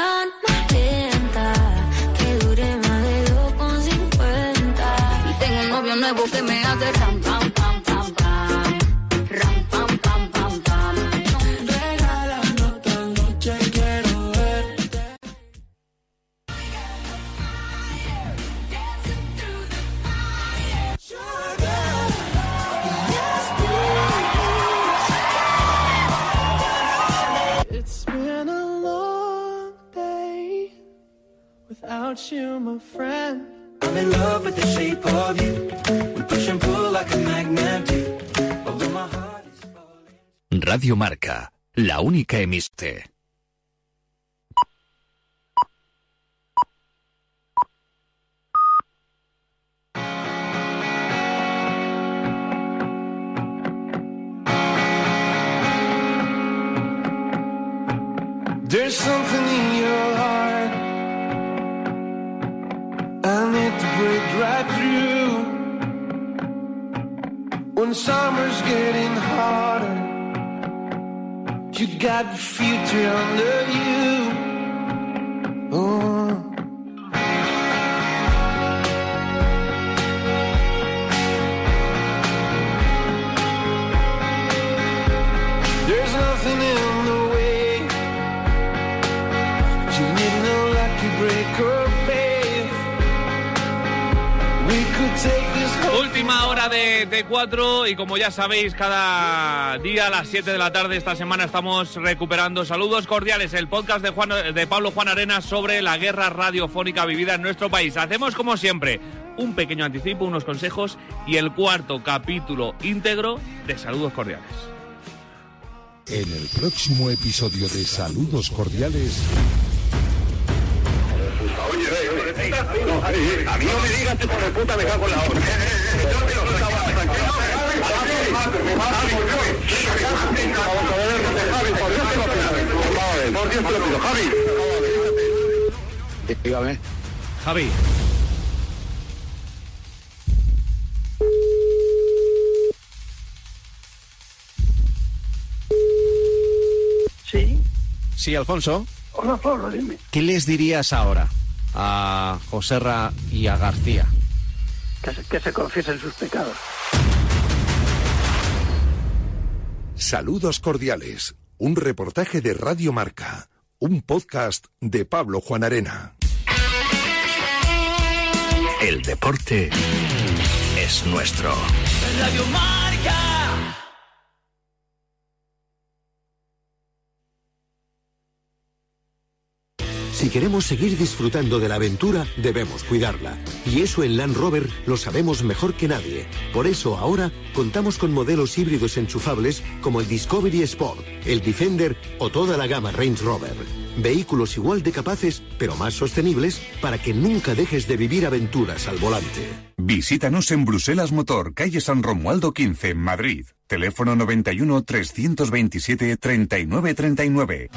canción más lenta que dure más de 2,50. Y tengo un novio nuevo que me hace in love with the shape of you. We push and pull like a magnet do. Although my heart is falling. Radio Marca, la única emiste. There's something in your heart I need to break right through When summer's getting harder. You got the future under you oh. Última hora de, de 4 y como ya sabéis, cada día a las 7 de la tarde esta semana estamos recuperando saludos cordiales, el podcast de, Juan, de Pablo Juan Arenas sobre la guerra radiofónica vivida en nuestro país. Hacemos como siempre un pequeño anticipo, unos consejos y el cuarto capítulo íntegro de saludos cordiales. En el próximo episodio de Saludos Cordiales, A mí no me digas que por puta me cago en la hora. Por Dios te lo pido, Javi. Dígame. Javi. Sí. Sí, Alfonso. Hola, Pablo, dime. ¿Qué les dirías ahora a Joserra y a García? Que se, que se confiesen sus pecados. Saludos Cordiales, un reportaje de Radio Marca, un podcast de Pablo Juan Arena. El deporte es nuestro. Radio Marca. Si queremos seguir disfrutando de la aventura, debemos cuidarla. Y eso en Land Rover lo sabemos mejor que nadie. Por eso ahora contamos con modelos híbridos enchufables como el Discovery Sport, el Defender o toda la gama Range Rover. Vehículos igual de capaces, pero más sostenibles, para que nunca dejes de vivir aventuras al volante. Visítanos en Bruselas Motor, calle San Romualdo 15, Madrid. Teléfono 91 327 3939. 39.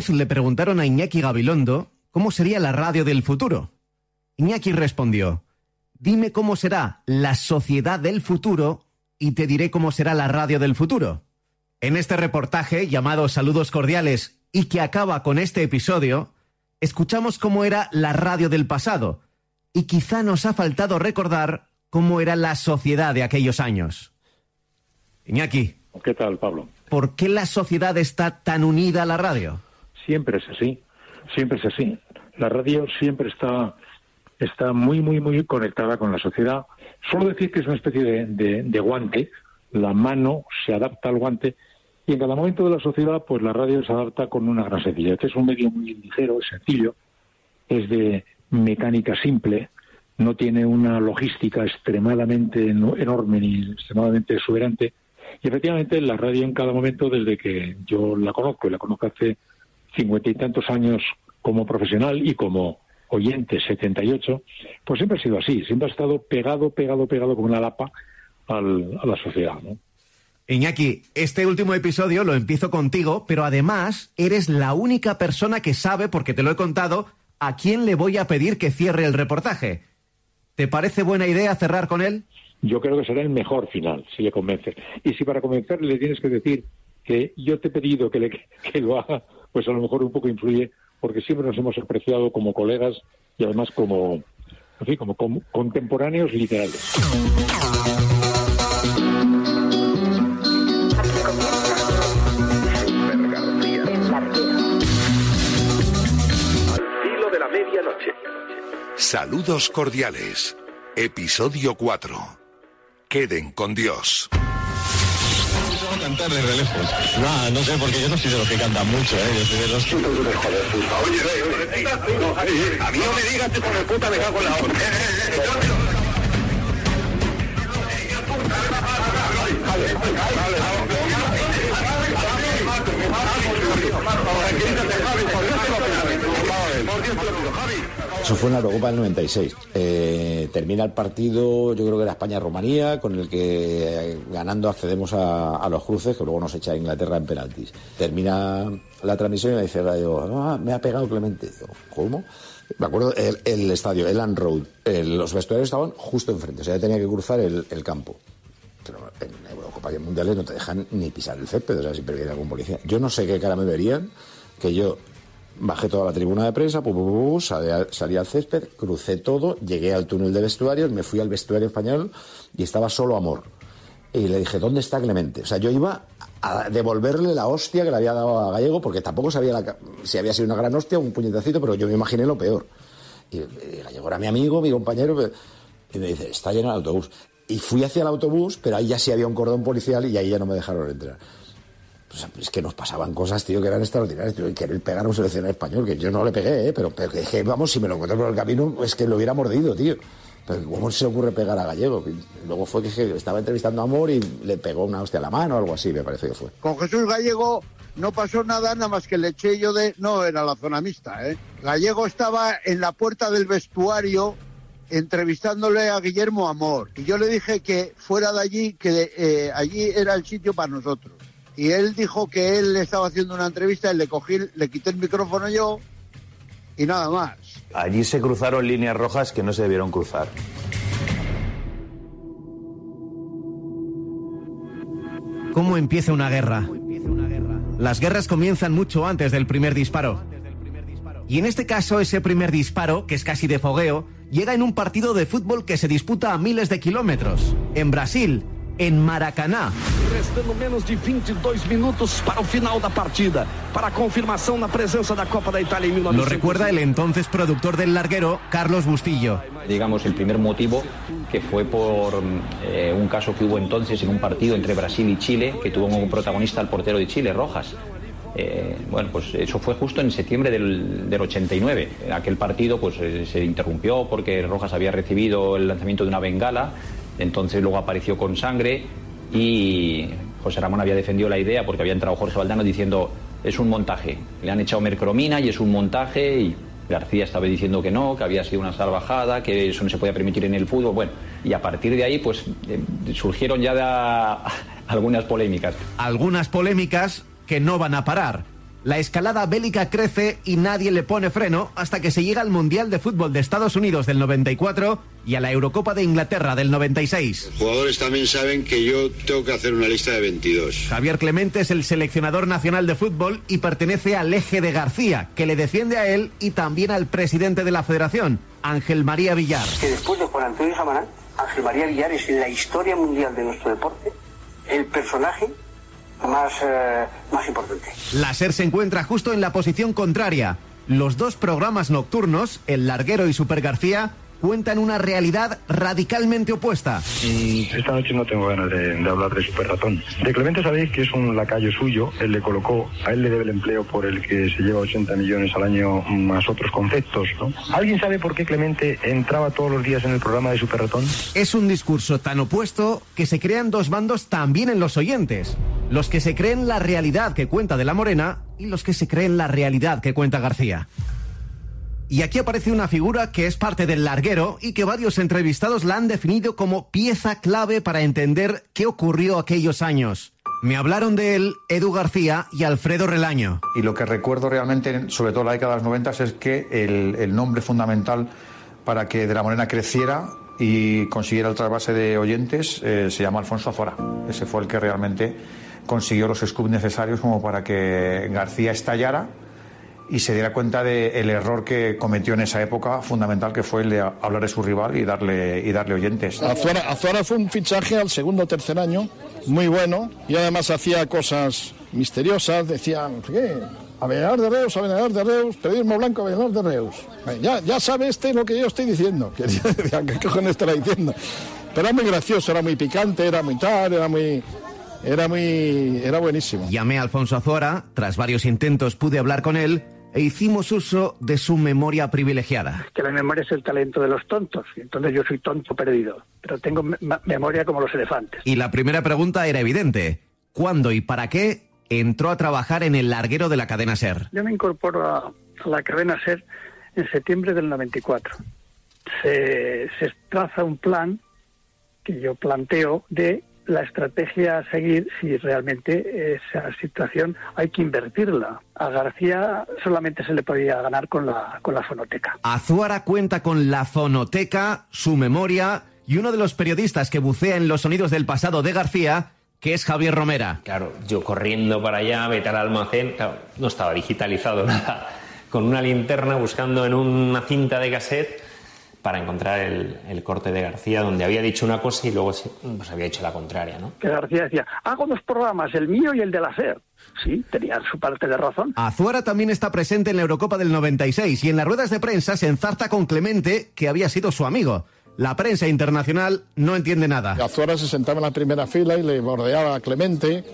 Vez le preguntaron a Iñaki Gabilondo cómo sería la radio del futuro. Iñaki respondió, dime cómo será la sociedad del futuro y te diré cómo será la radio del futuro. En este reportaje llamado Saludos Cordiales y que acaba con este episodio, escuchamos cómo era la radio del pasado y quizá nos ha faltado recordar cómo era la sociedad de aquellos años. Iñaki. ¿Qué tal, Pablo? ¿Por qué la sociedad está tan unida a la radio? Siempre es así, siempre es así. La radio siempre está, está muy, muy, muy conectada con la sociedad. Solo decir que es una especie de, de, guante, la mano se adapta al guante y en cada momento de la sociedad, pues la radio se adapta con una gran sencillez. Es un medio muy ligero, es sencillo, es de mecánica simple, no tiene una logística extremadamente enorme ni extremadamente exuberante. Y efectivamente la radio en cada momento, desde que yo la conozco, y la conozco hace cincuenta y tantos años como profesional y como oyente, 78, pues siempre ha sido así, siempre ha estado pegado, pegado, pegado como una lapa al, a la sociedad. ¿no? Iñaki, este último episodio lo empiezo contigo, pero además eres la única persona que sabe, porque te lo he contado, a quién le voy a pedir que cierre el reportaje. ¿Te parece buena idea cerrar con él? Yo creo que será el mejor final, si le convences. Y si para convencerle le tienes que decir que yo te he pedido que, le, que lo haga, pues a lo mejor un poco influye, porque siempre nos hemos apreciado como colegas y además como, en fin, como, como contemporáneos literales. Saludos cordiales. Episodio 4. Queden con Dios. Cantar desde lejos. No, no sé, porque yo no soy de los que cantan mucho, ¿eh? Yo soy de los a mí no me digas que con el puta me cago en la hora. Eso fue en la Eurocopa del 96. Eh, termina el partido, yo creo que era España-Rumanía, con el que eh, ganando accedemos a, a los cruces, que luego nos echa Inglaterra en penaltis. Termina la transmisión y me dice "Ah, me ha pegado Clemente. ¿Cómo? Me acuerdo el, estadio, el Land Road, eh, los vestuarios estaban justo enfrente, o sea, yo tenía que cruzar el, campo. En Eurocopa y en Mundiales no te dejan ni pisar el césped, o sea, siempre viene algún policía. Yo no sé qué cara me verían, que yo bajé toda la tribuna de prensa, pu, pu, pu, salí, al- césped, crucé todo, llegué al túnel de vestuarios, me fui al vestuario español y estaba solo Amor. Y le dije, ¿dónde está Clemente? O sea, yo iba a devolverle la hostia que le había dado a Gallego, porque tampoco sabía la si había sido una gran hostia o un puñetacito, pero yo me imaginé lo peor. Y, y Gallego era mi amigo, mi compañero, pe- y me dice, está lleno el autobús. Y fui hacia el autobús, pero ahí ya sí había un cordón policial y ahí ya no me dejaron entrar. O sea, es que nos pasaban cosas, tío, que eran extraordinarias. Tío, y querer pegar a un seleccionador español, que yo no le pegué, ¿eh? pero, pero que, que, vamos, si me lo encontré por el camino, es que lo hubiera mordido, tío. Pero ¿cómo se ocurre pegar a Gallego? Luego fue que, que estaba entrevistando a Amor y le pegó una hostia a la mano o algo así, me parece que fue. Con Jesús Gallego no pasó nada, nada más que le eché yo de... No, era la zona mixta, ¿eh? Gallego estaba en la puerta del vestuario entrevistándole a Guillermo Amor. Y yo le dije que fuera de allí, que eh, allí era el sitio para nosotros. Y él dijo que él estaba haciendo una entrevista, y le cogí, le quité el micrófono yo y nada más. Allí se cruzaron líneas rojas que no se debieron cruzar. ¿Cómo empieza una guerra? Las guerras comienzan mucho antes del primer disparo. Y en este caso, ese primer disparo, que es casi de fogueo, llega en un partido de fútbol que se disputa a miles de kilómetros. En Brasil, en Maracaná. Restando menos de 22 minutos para o final da partida. Para a confirmação na presença da Copa da Itália em Lo 1900. recuerda el entonces productor del larguero, Carlos Bustillo. digamos, el primer motivo, que fue por eh, un caso que hubo entonces en un partido entre Brasil y Chile, que tuvo como protagonista al portero de Chile, Rojas. Eh, bueno, pues eso fue justo en septiembre del, del 89. Aquel partido pues eh, se interrumpió porque Rojas había recibido el lanzamiento de una bengala, entonces luego apareció con sangre y José Ramón había defendido la idea porque había entrado Jorge Valdano diciendo es un montaje, le han echado mercromina y es un montaje y García estaba diciendo que no, que había sido una salvajada, que eso no se podía permitir en el fútbol, bueno, y a partir de ahí pues eh, surgieron ya algunas polémicas. Algunas polémicas que no van a parar. La escalada bélica crece y nadie le pone freno hasta que se llega al Mundial de Fútbol de Estados Unidos del 94 y a la Eurocopa de Inglaterra del 96. Los jugadores también saben que yo tengo que hacer una lista de 22. Javier Clemente es el seleccionador nacional de fútbol y pertenece al eje de García, que le defiende a él y también al presidente de la federación, Ángel María Villar. que después de Juan Antonio Samaná, Ángel María Villar es en la historia mundial de nuestro deporte el personaje más, eh, más importante. La SER se encuentra justo en la posición contraria. Los dos programas nocturnos, El Larguero y Super García, cuentan una realidad radicalmente opuesta. Esta noche no tengo ganas de, de hablar de Super Ratón. De Clemente sabéis que es un lacayo suyo, él le colocó, a él le debe el empleo por el que se lleva 80 millones al año más otros conceptos, ¿no? ¿Alguien sabe por qué Clemente entraba todos los días en el programa de Super Ratón? Es un discurso tan opuesto que se crean dos bandos también en los oyentes. Los que se creen la realidad que cuenta de la Morena y los que se creen la realidad que cuenta García. Y aquí aparece una figura que es parte del larguero y que varios entrevistados la han definido como pieza clave para entender qué ocurrió aquellos años. Me hablaron de él Edu García y Alfredo Relaño. Y lo que recuerdo realmente, sobre todo en la década de los 90, es que el, nombre fundamental para que De la Morena creciera y consiguiera el trasvase de oyentes eh, se llama Alfonso Azora. Ese fue el que realmente consiguió los scoops necesarios como para que García estallara y se diera cuenta del error que cometió en esa época fundamental que fue el de hablar de su rival y darle, y darle oyentes. Azuara, Azuara fue un fichaje al segundo o tercer año, muy bueno, y además hacía cosas misteriosas, decía, qué, Avellar de Reus, Avellar de Reus, periodismo blanco, Avellar de Reus. Ya, ya sabe este lo que yo estoy diciendo. ¿Qué cojones estará diciendo? Pero era muy gracioso, era muy picante, era muy tal, era muy... Era muy... era buenísimo. Llamé a Alfonso Azuara, tras varios intentos pude hablar con él e hicimos uso de su memoria privilegiada. Que la memoria es el talento de los tontos. y Entonces yo soy tonto perdido. Pero tengo me- memoria como los elefantes. Y la primera pregunta era evidente. ¿Cuándo y para qué entró a trabajar en el larguero de la cadena SER? Yo me incorporo a, a la cadena SER en septiembre del 94. Se, se traza un plan que yo planteo de la estrategia a seguir si realmente esa situación hay que invertirla. A García solamente se le podía ganar con la, con la fonoteca. Azuara cuenta con la fonoteca, su memoria y uno de los periodistas que bucea en los sonidos del pasado de García, que es Javier Romera. Claro, yo corriendo para allá, vete al almacén, claro, no estaba digitalizado nada, con una linterna buscando en una cinta de cassette para encontrar el, el corte de García, donde había dicho una cosa y luego se- pues había dicho la contraria, ¿no? Que García decía, hago dos programas, el mío y el de la SER. Sí, tenía su parte de razón. Azuara también está presente en la Eurocopa del 96 y en las ruedas de prensa se enzarta con Clemente, que había sido su amigo. La prensa internacional no entiende nada. Azuara se sentaba en la primera fila y le bordeaba a Clemente,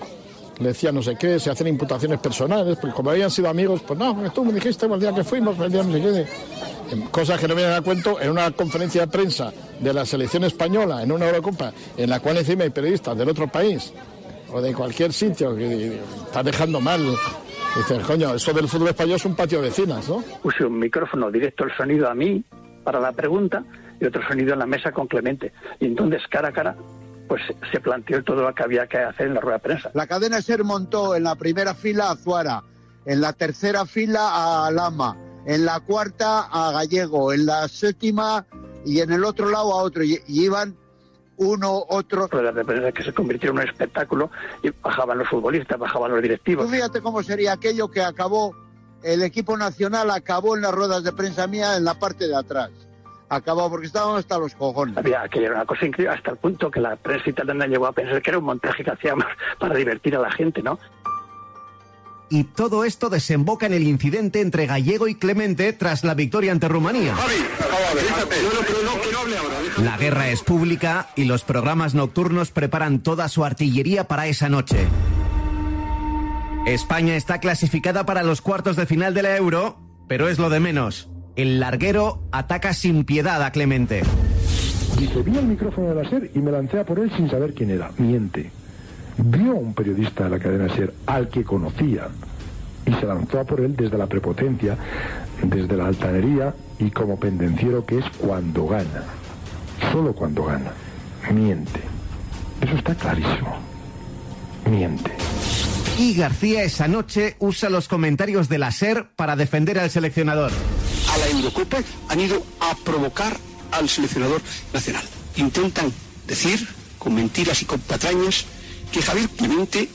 le decía no sé qué, se hacían imputaciones personales, porque como habían sido amigos, pues no, tú me dijiste el día que fuimos, el día no sé qué. Em, Cosas que no vienen a cuento en una conferencia de prensa de la selección española, en una Eurocopa, en la cual encima hay periodistas del otro país o de cualquier sitio que está dejando mal. Dices, coño, eso del fútbol español es un patio de vecinas, ¿no? Puse un micrófono directo el sonido a mí para la pregunta y otro sonido en la mesa con Clemente. Y entonces, cara a cara, pues se planteó todo lo que había que hacer en la rueda de prensa. La cadena SER montó en la primera fila a Zuara, en la tercera fila a Lama, en la cuarta a Gallego, en la séptima y en el otro lado a otro. Y, y iban uno, otro. Ruedas de prensa que se convirtieron en un espectáculo y bajaban los futbolistas, bajaban los directivos. Tú fíjate cómo sería aquello que acabó, el equipo nacional acabó en las ruedas de prensa mía en la parte de atrás. Acabó porque estábamos hasta los cojones. Había aquello era una cosa increíble hasta el punto que la prensa italiana llegó a pensar que era un montaje que hacíamos para divertir a la gente, ¿no? Y todo esto desemboca en el incidente entre Gallego y Clemente tras la victoria ante Rumanía. La guerra es pública y los programas nocturnos preparan toda su artillería para esa noche. España está clasificada para los cuartos de final de la Euro, pero es lo de menos. El larguero ataca sin piedad a Clemente. Dice, vi el micrófono de la SER y me lancé a por él sin saber quién era. Miente. Vio a un periodista de la cadena SER al que conocía y se lanzó a por él desde la prepotencia, desde la altanería y como pendenciero que es cuando gana. Solo cuando gana. Miente. Eso está clarísimo. Miente. Y García esa noche usa los comentarios de la SER para defender al seleccionador. A la Eurocopa han ido a provocar al seleccionador nacional. Intentan decir, con mentiras y con patrañas, que Javier Clemente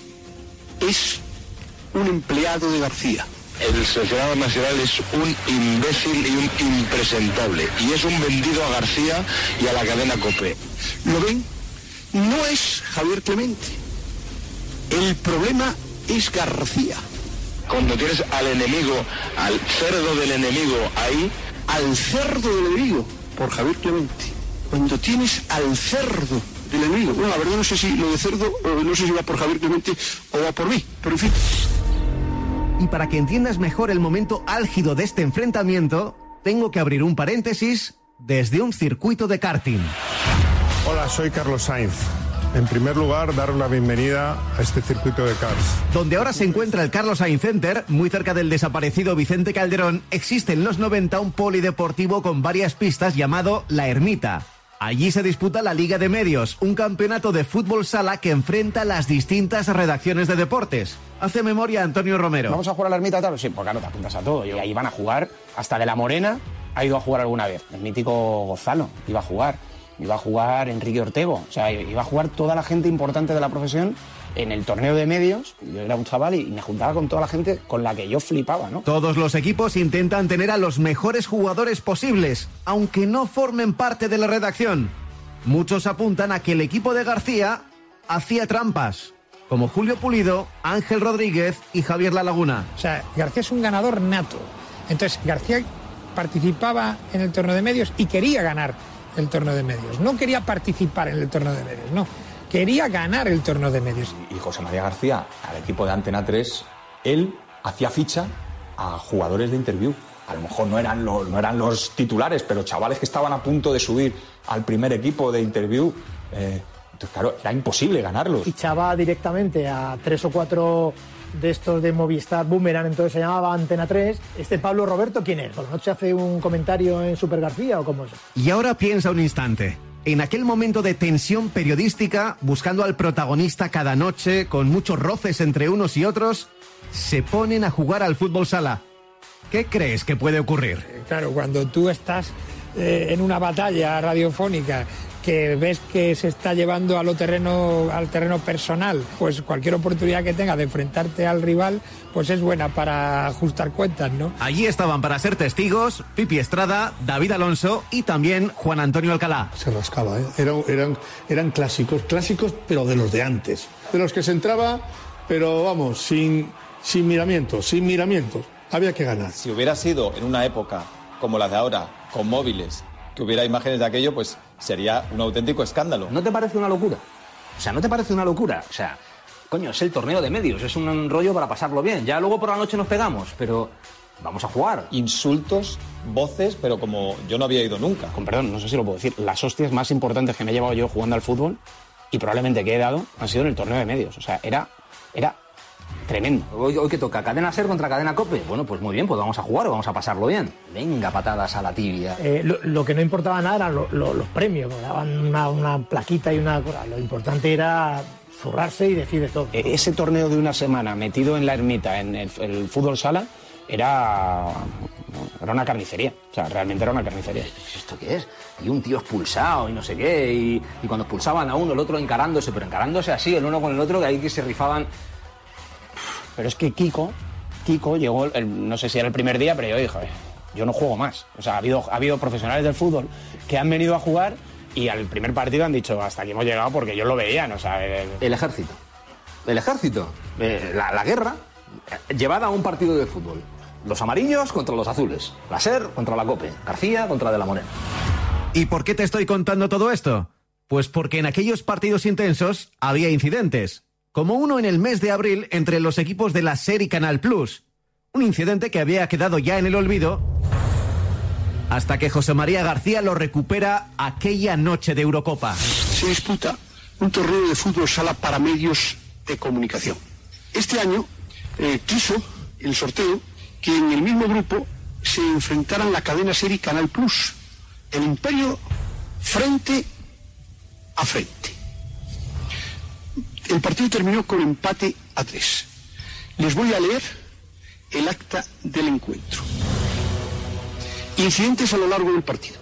es un empleado de García. El seleccionador nacional es un imbécil y un impresentable. Y es un vendido a García y a la cadena COPE. ¿Lo ven? No es Javier Clemente. El problema es García. Cuando tienes al enemigo, al cerdo del enemigo ahí, Al cerdo del enemigo, por Javier Clemente. Cuando tienes al cerdo del enemigo. Bueno, la verdad no sé si lo de cerdo, no sé si va por Javier Clemente o va por mí, pero en fin. Y para que entiendas mejor el momento álgido de este enfrentamiento, tengo que abrir un paréntesis desde un circuito de karting. Hola, soy Carlos Sainz. En primer lugar, dar la bienvenida a este circuito de cars. Donde ahora se encuentra el Carlos Sainz Center, muy cerca del desaparecido Vicente Calderón, existe en los 90 un polideportivo con varias pistas llamado La Ermita. Allí se disputa la Liga de Medios, un campeonato de fútbol sala que enfrenta las distintas redacciones de deportes. Hace memoria Antonio Romero. ¿Vamos a jugar a la ermita tal? Sí, pues claro, te apuntas a todo. Y ahí van a jugar, hasta de la Morena ha ido a jugar alguna vez. El mítico Gonzalo iba a jugar. Iba a jugar Enrique Ortego. O sea, iba a jugar toda la gente importante de la profesión en el torneo de medios. Yo era un chaval y me juntaba con toda la gente con la que yo flipaba, ¿no? Todos los equipos intentan tener a los mejores jugadores posibles, aunque no formen parte de la redacción. Muchos apuntan a que el equipo de García hacía trampas, como Julio Pulido, Ángel Rodríguez y Javier La Laguna. O sea, García es un ganador nato. Entonces, García participaba en el torneo de medios y quería ganar el torneo de medios. No quería participar en el torneo de medios, no. Quería ganar el torneo de medios. Y José María García, al equipo de Antena 3, él hacía ficha a jugadores de interview. A lo mejor no eran, los, no eran los titulares, pero chavales que estaban a punto de subir al primer equipo de interview. eh, entonces, claro, era imposible ganarlos. Fichaba directamente a tres o cuatro de estos de Movistar Boomerang, entonces se llamaba Antena 3. Este Pablo Roberto, ¿quién es? ¿Por la noche hace un comentario en Super García o cómo es? Y ahora piensa un instante. En aquel momento de tensión periodística, buscando al protagonista cada noche, con muchos roces entre unos y otros, se ponen a jugar al fútbol sala. ¿Qué crees que puede ocurrir? Claro, cuando tú estás eh, en una batalla radiofónica que ves que se está llevando a lo terreno, al terreno personal, pues cualquier oportunidad que tenga de enfrentarte al rival, pues es buena para ajustar cuentas, ¿no? Allí estaban para ser testigos Pipi Estrada, David Alonso y también Juan Antonio Alcalá. Se rascaba, ¿eh? Eran, eran, eran clásicos, clásicos pero de los de antes. De los que se entraba, pero vamos, sin, sin miramientos, sin miramientos. Había que ganar. Si hubiera sido en una época como la de ahora, con móviles, que hubiera imágenes de aquello, pues sería un auténtico escándalo. ¿No te parece una locura? O sea, ¿no te parece una locura? O sea, coño, es el torneo de medios, es un rollo para pasarlo bien. Ya luego por la noche nos pegamos, pero vamos a jugar. Insultos, voces, pero como yo no había ido nunca. Con perdón, no sé si lo puedo decir. Las hostias más importantes que me he llevado yo jugando al fútbol y probablemente que he dado han sido en el torneo de medios. O sea, era, era tremendo. Hoy, hoy que toca cadena ser contra cadena cope. Bueno, pues muy bien, pues vamos a jugar, vamos a pasarlo bien. Venga, patadas a la tibia. Eh, lo, lo que no importaba nada eran lo- lo- los premios, daban una, una plaquita y una cosa. Lo importante era zurrarse y decir de todo. E- Ese torneo de una semana metido en la ermita, en el, el fútbol sala, era, era una carnicería. O sea, realmente era una carnicería. ¿Esto qué es? Y un tío expulsado y no sé qué. Y, y cuando expulsaban a uno, el otro encarándose, pero encarándose así, el uno con el otro, que ahí que se rifaban. Pero es que Kiko, Kiko llegó, el- no sé si era el primer día, pero yo dije, yo no juego más. O sea, ha habido, ha habido profesionales del fútbol que han venido a jugar y al primer partido han dicho, hasta aquí hemos llegado porque ellos lo veían. O sea, el, El ejército. El ejército. Eh, la, la guerra eh, llevada a un partido de fútbol. Los amarillos contra los azules. La SER contra la COPE. García contra De la Morena. ¿Y por qué te estoy contando todo esto? Pues porque en aquellos partidos intensos había incidentes, como uno en el mes de abril entre los equipos de la SER y Canal Plus. Un incidente que había quedado ya en el olvido hasta que José María García lo recupera aquella noche de Eurocopa. se disputa un torneo de fútbol sala para medios de comunicación. Este año eh, quiso el sorteo que en el mismo grupo se enfrentaran la cadena serie Canal Plus, el Imperio frente a frente. El partido terminó con empate a tres. Les voy a leer el acta del encuentro. Incidentes a lo largo del partido.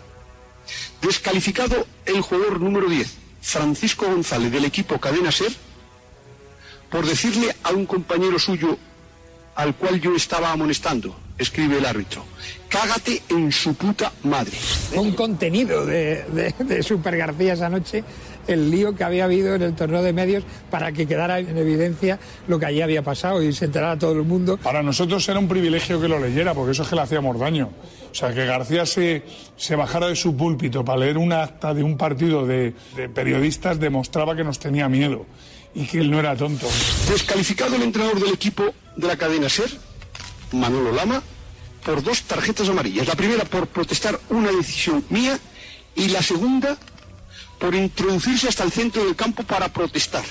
Descalificado el jugador número 10, Francisco González, del equipo Cadena Ser, por decirle a un compañero suyo al cual yo estaba amonestando, escribe el árbitro, cágate en su puta madre. Un contenido de, de, Super García esa noche, el lío que había habido en el torneo de medios para que quedara en evidencia lo que allí había pasado y se enterara todo el mundo. Para nosotros era un privilegio que lo leyera, porque eso es que le hacíamos daño. O sea, que García se, se bajara de su púlpito para leer un acta de un partido de, de periodistas demostraba que nos tenía miedo y que él no era tonto. Descalificado el entrenador del equipo de la cadena SER, Manolo Lama, por dos tarjetas amarillas. La primera por protestar una decisión mía y la segunda por introducirse hasta el centro del campo para protestar.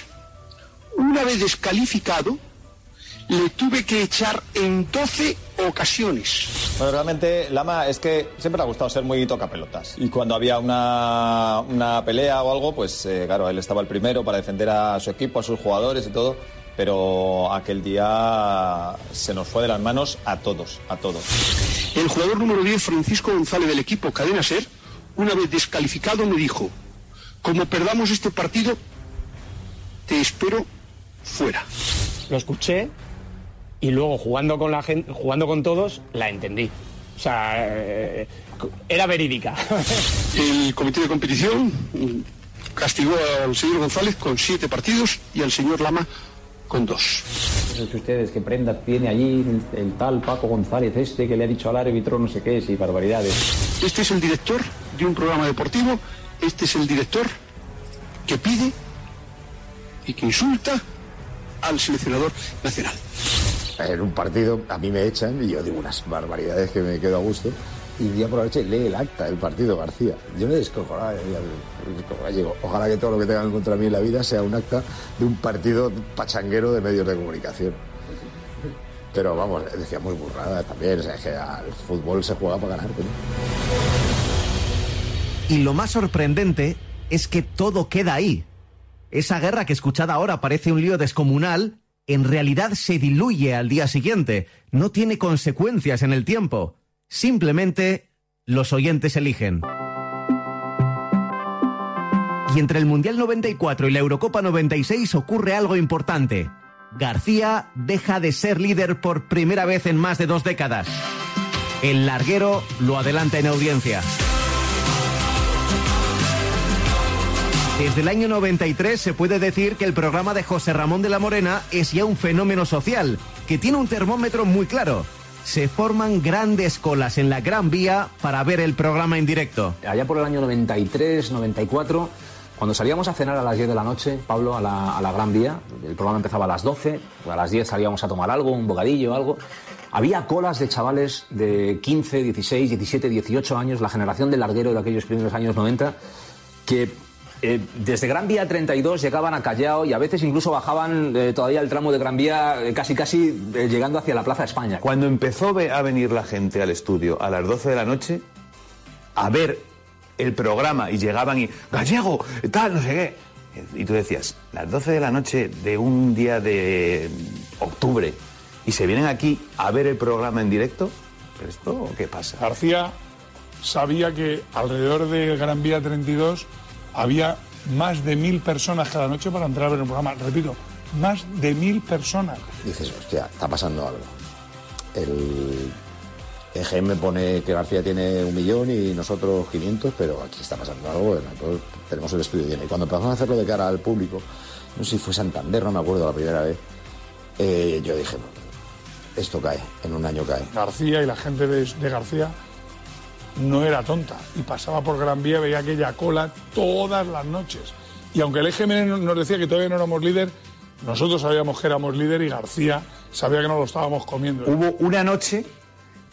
Una vez descalificado, le tuve que echar en 12 ocasiones. Bueno, realmente Lama es que siempre le ha gustado ser muy tocapelotas. Y cuando había una, una pelea o algo, pues eh, claro, él estaba el primero para defender a su equipo, a sus jugadores y todo. Pero aquel día se nos fue de las manos a todos, a todos. El jugador número 10, Francisco González del equipo Cadena Ser, una vez descalificado me dijo, como perdamos este partido, te espero fuera. Lo escuché y luego jugando con la gente, jugando con todos, la entendí. O sea, eh, era verídica. El comité de competición castigó al señor González con siete partidos y al señor Lama con dos. No sé ustedes qué prenda tiene allí el, el, tal Paco González este que le ha dicho al árbitro no sé qué, y barbaridades. Este es el director de un programa deportivo, este es el director que pide y que insulta al seleccionador nacional. En un partido a mí me echan y yo digo unas barbaridades que me quedo a gusto. Y un día por la noche lee el acta del partido García. Yo me descojonaba. Digo, ojalá que todo lo que tengan contra mí en la vida sea un acta de un partido pachanguero de medios de comunicación. Pero vamos, decía muy burrada también. O sea, es que al fútbol se juega para ganar. ¿no? Y lo más sorprendente es que todo queda ahí. Esa guerra que escuchada ahora parece un lío descomunal, en realidad se diluye al día siguiente, no tiene consecuencias en el tiempo. Simplemente los oyentes eligen. Y entre el Mundial 94 y la Eurocopa 96 ocurre algo importante. García deja de ser líder por primera vez en más de dos décadas. El larguero lo adelanta en audiencia. Desde el año 93 se puede decir que el programa de José Ramón de la Morena es ya un fenómeno social, que tiene un termómetro muy claro. Se forman grandes colas en la Gran Vía para ver el programa en directo. Allá por el año 93, 94, cuando salíamos a cenar a las 10 de la noche, Pablo, a la, Gran Vía, el programa empezaba a las 12, a las 10 salíamos a tomar algo, un bocadillo, algo. Había colas de chavales de 15, 16, 17, 18 años, la generación del larguero de aquellos primeros años 90, que eh, desde Gran Vía 32 llegaban a Callao y a veces incluso bajaban eh, todavía el tramo de Gran Vía eh, casi casi llegando hacia la Plaza España. Cuando empezó a venir la gente al estudio a las 12 de la noche a ver el programa y llegaban y gallego, tal, no sé qué. Y tú decías, las 12 de la noche de un día de octubre y se vienen aquí a ver el programa en directo, ¿esto qué pasa? García sabía que alrededor de Gran Vía 32 había más de mil personas cada noche para entrar a ver el programa. Repito, más de mil personas. Dices, hostia, está pasando algo. El EGM pone que García tiene un millón y nosotros 500, pero aquí está pasando algo. Nosotros tenemos el estudio lleno. Y cuando empezamos a hacerlo de cara al público, no sé si fue Santander, no me acuerdo la primera vez, eh, yo dije, esto cae, en un año cae. García y la gente de, de García no era tonta y pasaba por Gran Vía, veía aquella cola todas las noches. Y aunque el EGM nos decía que todavía no éramos líder, nosotros sabíamos que éramos líder y García sabía que no lo estábamos comiendo. Hubo una noche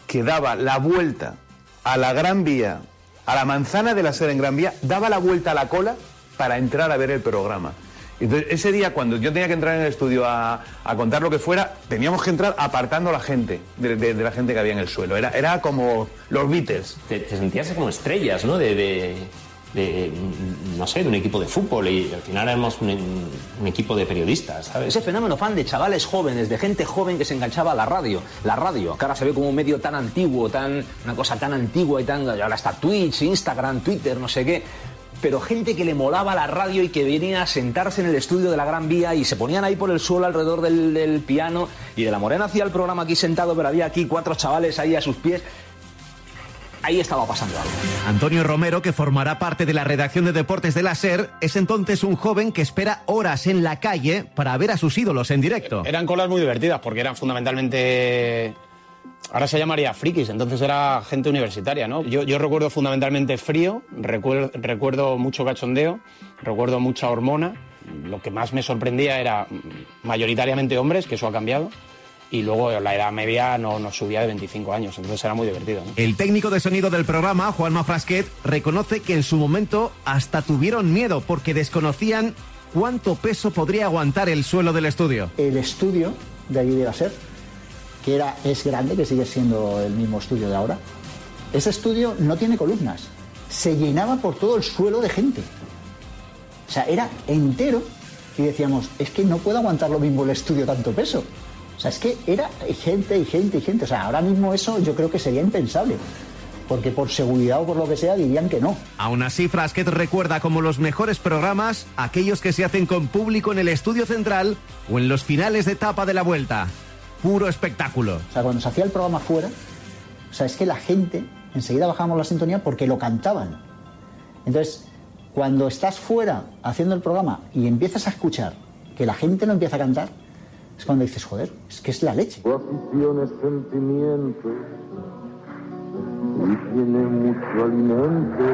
que daba la vuelta a la Gran Vía, a la manzana de la sede en Gran Vía, daba la vuelta a la cola para entrar a ver el programa. Entonces, ese día, cuando yo tenía que entrar en el estudio a, a contar lo que fuera, teníamos que entrar apartando a la gente, de, de, de, la gente que había en el suelo. Era, era como los Beatles. Te, te sentías como estrellas, ¿no? De, de, de, no sé, de un equipo de fútbol y al final éramos un, un equipo de periodistas, ¿sabes? Ese fenómeno fan de chavales jóvenes, de gente joven que se enganchaba a la radio. La radio, que ahora se ve como un medio tan antiguo, tan una cosa tan antigua y tan... Ahora está Twitch, Instagram, Twitter, no sé qué. Pero gente que le molaba la radio y que venía a sentarse en el estudio de la Gran Vía y se ponían ahí por el suelo alrededor del, del piano y de la Morena hacía el programa aquí sentado, pero había aquí cuatro chavales ahí a sus pies. Ahí estaba pasando algo. Antonio Romero, que formará parte de la redacción de deportes de la SER, es entonces un joven que espera horas en la calle para ver a sus ídolos en directo. Eran colas muy divertidas porque eran fundamentalmente. Ahora se llamaría frikis, entonces era gente universitaria, ¿no? Yo, yo recuerdo fundamentalmente frío, recuerdo, recuerdo mucho cachondeo, recuerdo mucha hormona. Lo que más me sorprendía era mayoritariamente hombres, que eso ha cambiado. Y luego la edad media no nos subía de 25 años, entonces era muy divertido. ¿no? El técnico de sonido del programa, Juanma Frasquet, reconoce que en su momento hasta tuvieron miedo porque desconocían cuánto peso podría aguantar el suelo del estudio. El estudio de allí de la SER, que era, es grande, que sigue siendo el mismo estudio de ahora, ese estudio no tiene columnas. Se llenaba por todo el suelo de gente. O sea, era entero y decíamos, es que no puede aguantar lo mismo el estudio tanto peso. O sea, es que era gente y gente y gente. O sea, ahora mismo eso yo creo que sería impensable. Porque por seguridad o por lo que sea dirían que no. Aún así, Frasquet recuerda como los mejores programas aquellos que se hacen con público en el estudio central o en los finales de etapa de la vuelta. Puro espectáculo. O sea, cuando se hacía el programa fuera, o sea, es que la gente, enseguida bajábamos la sintonía porque lo cantaban. Entonces, cuando estás fuera haciendo el programa y empiezas a escuchar que la gente no empieza a cantar, es cuando dices, joder, es que es la leche. Tu afición es sentimiento y tiene mucho alimento.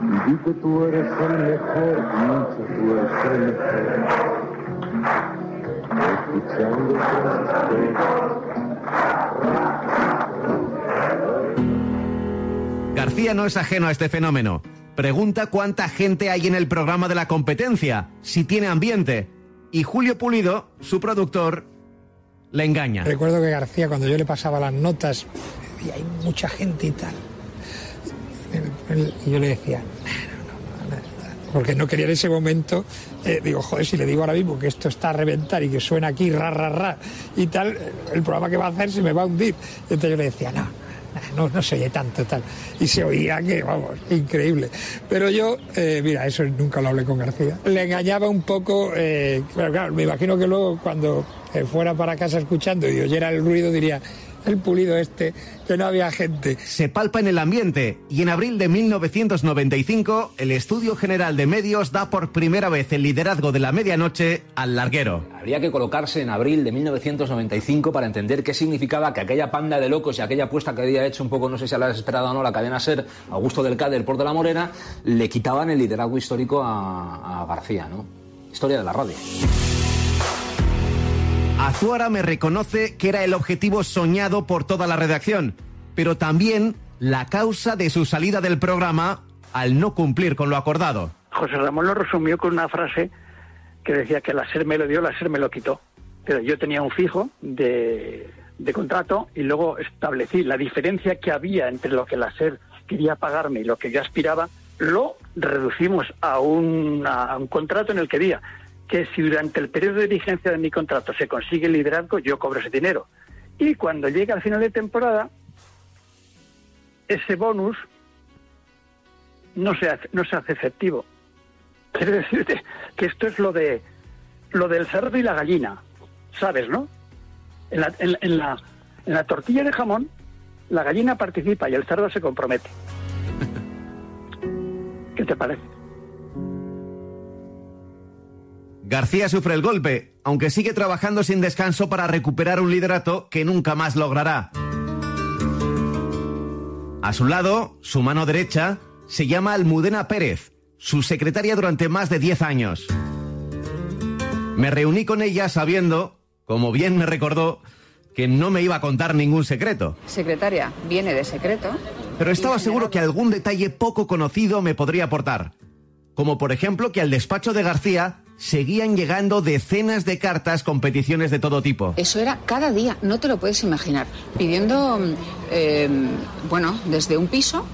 Y di que tú eres el mejor, hincha, tú eres el mejor. García no es ajeno a este fenómeno. Pregunta cuánta gente hay en el programa de la competencia, si tiene ambiente. Y Julio Pulido, su productor, le engaña. Recuerdo que García, cuando yo le pasaba las notas, y hay mucha gente y tal. Y yo le decía, porque no quería en ese momento, eh, digo, joder, si le digo ahora mismo que esto está a reventar y que suena aquí, ra, ra, ra, y tal, el programa que va a hacer se me va a hundir. Entonces yo le decía, no, no, no se oye tanto, tal. Y se oía que, vamos, increíble. Pero yo, eh, mira, eso nunca lo hablé con García. Le engañaba un poco, eh, pero claro, me imagino que luego cuando fuera para casa escuchando y oyera el ruido diría, el pulido este, que no había gente. Se palpa en el ambiente y en abril de 1995 el Estudio General de Medios da por primera vez el liderazgo de la medianoche al larguero. Habría que colocarse en abril de 1995 para entender qué significaba que aquella panda de locos y aquella apuesta que había hecho un poco, no sé si la has esperado o no, la cadena SER, Augusto del Cáder por de la Morena, le quitaban el liderazgo histórico a, a García, ¿no? Historia de la radio. Azuara me reconoce que era el objetivo soñado por toda la redacción, pero también la causa de su salida del programa al no cumplir con lo acordado. José Ramón lo resumió con una frase que decía que la SER me lo dio, la SER me lo quitó. Pero yo tenía un fijo de, contrato y luego establecí la diferencia que había entre lo que la SER quería pagarme y lo que yo aspiraba, lo reducimos a un, a un contrato en el que decía que si durante el periodo de vigencia de mi contrato se consigue el liderazgo, yo cobro ese dinero. Y cuando llega al final de temporada, ese bonus no se hace, no se hace efectivo. Quiero decirte que esto es lo de lo del cerdo y la gallina, ¿sabes, no? En la, en, en la, en la tortilla de jamón, la gallina participa y el cerdo se compromete. ¿Qué te parece? García sufre el golpe, aunque sigue trabajando sin descanso para recuperar un liderato que nunca más logrará. A su lado, su mano derecha, se llama Almudena Pérez, su secretaria durante más de 10 años. Me reuní con ella sabiendo, como bien me recordó, que no me iba a contar ningún secreto. Secretaria, viene de secreto. Pero estaba seguro que algún detalle poco conocido me podría aportar. Como por ejemplo que al despacho de García seguían llegando decenas de cartas con peticiones de todo tipo. Eso era cada día, no te lo puedes imaginar. Pidiendo, eh, bueno, desde un piso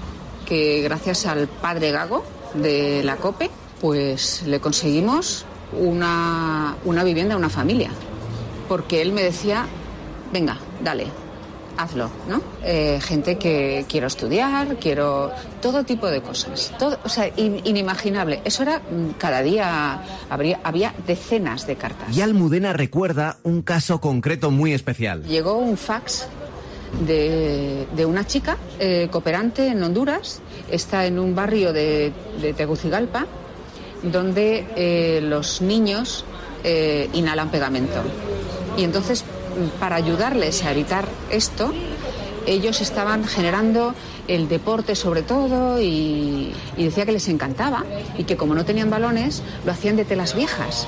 que gracias al padre Gago de la COPE, pues le conseguimos una, una vivienda a una familia. Porque él me decía, venga, dale, hazlo, ¿no? Eh, gente que quiero estudiar, quiero todo tipo de cosas, todo, o sea, in- inimaginable. Eso era mm, cada día habría, había decenas de cartas. Y Almudena recuerda un caso concreto muy especial. Llegó un fax de, de una chica eh, cooperante en Honduras, está en un barrio de, de Tegucigalpa, donde eh, los niños inhalan pegamento. Y entonces, para ayudarles a evitar esto, ellos estaban generando el deporte sobre todo y, decía que les encantaba y que como no tenían balones, lo hacían de telas viejas.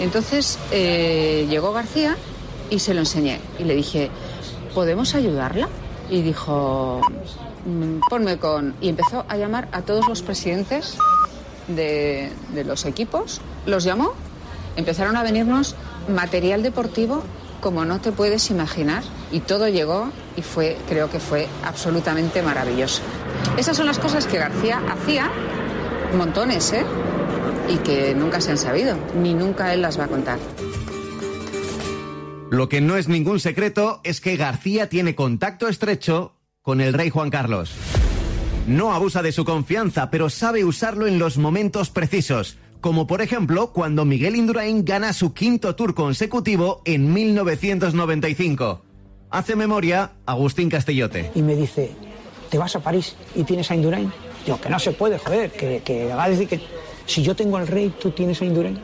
Entonces eh, llegó García y se lo enseñé y le dije, ¿podemos ayudarla? Y dijo, "Mm, ponme con... Y empezó a llamar a todos los presidentes de, de los equipos, los llamó, empezaron a venirnos material deportivo como no te puedes imaginar y todo llegó y fue, creo que fue absolutamente maravilloso. Esas son las cosas que García hacía, montones, ¿eh? Y que nunca se han sabido, ni nunca él las va a contar. Lo que no es ningún secreto es que García tiene contacto estrecho con el rey Juan Carlos. No abusa de su confianza, pero sabe usarlo en los momentos precisos, como por ejemplo cuando Miguel Indurain gana su quinto tour consecutivo en 1995. Hace memoria Agustín Castellote. y me dice, ¿te vas a París y tienes a Indurain? Digo, que no se puede, joder, que, va a decir que si yo tengo al rey, tú tienes a Indurain.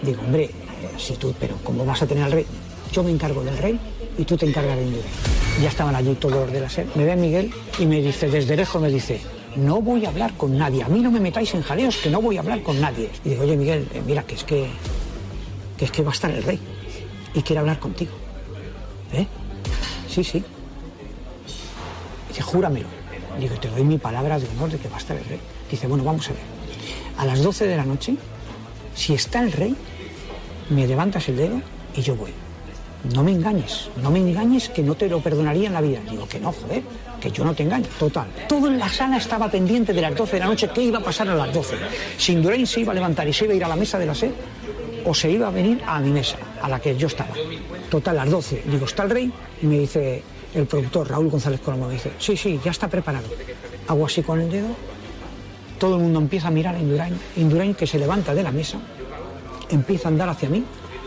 Digo, hombre, eh, si tú, pero ¿cómo vas a tener al rey? Yo me encargo del rey y tú te encargas de Indurain. Ya estaban allí todos los de la SER. Me ve Miguel y me dice, desde lejos me dice, no voy a hablar con nadie, a mí no me metáis en jaleos, que no voy a hablar con nadie. Y digo, oye Miguel, eh, mira, que es que, que es que va a estar el rey y quiere hablar contigo. ¿Eh? Sí, sí. Dice, júramelo. Digo, te doy mi palabra de honor de que va a estar el rey. Dice, bueno, vamos a ver. A las 12 de la noche, si está el rey, me levantas el dedo y yo voy. No me engañes, no me engañes que no te lo perdonaría en la vida. Digo, que no, joder, que yo no te engaño. Total. Todo en la sala estaba pendiente de las 12 de la noche, qué iba a pasar a las 12. Si Indurain se iba a levantar y se iba a ir a la mesa de la sed, o se iba a venir a mi mesa, a la que yo estaba. Total, a las 12. Digo, ¿está el rey? Y me dice el productor, Raúl González Colombo, me dice, sí, sí, ya está preparado. Hago así con el dedo, todo el mundo empieza a mirar a Indurain. Indurain que se levanta de la mesa, empieza a andar hacia mí,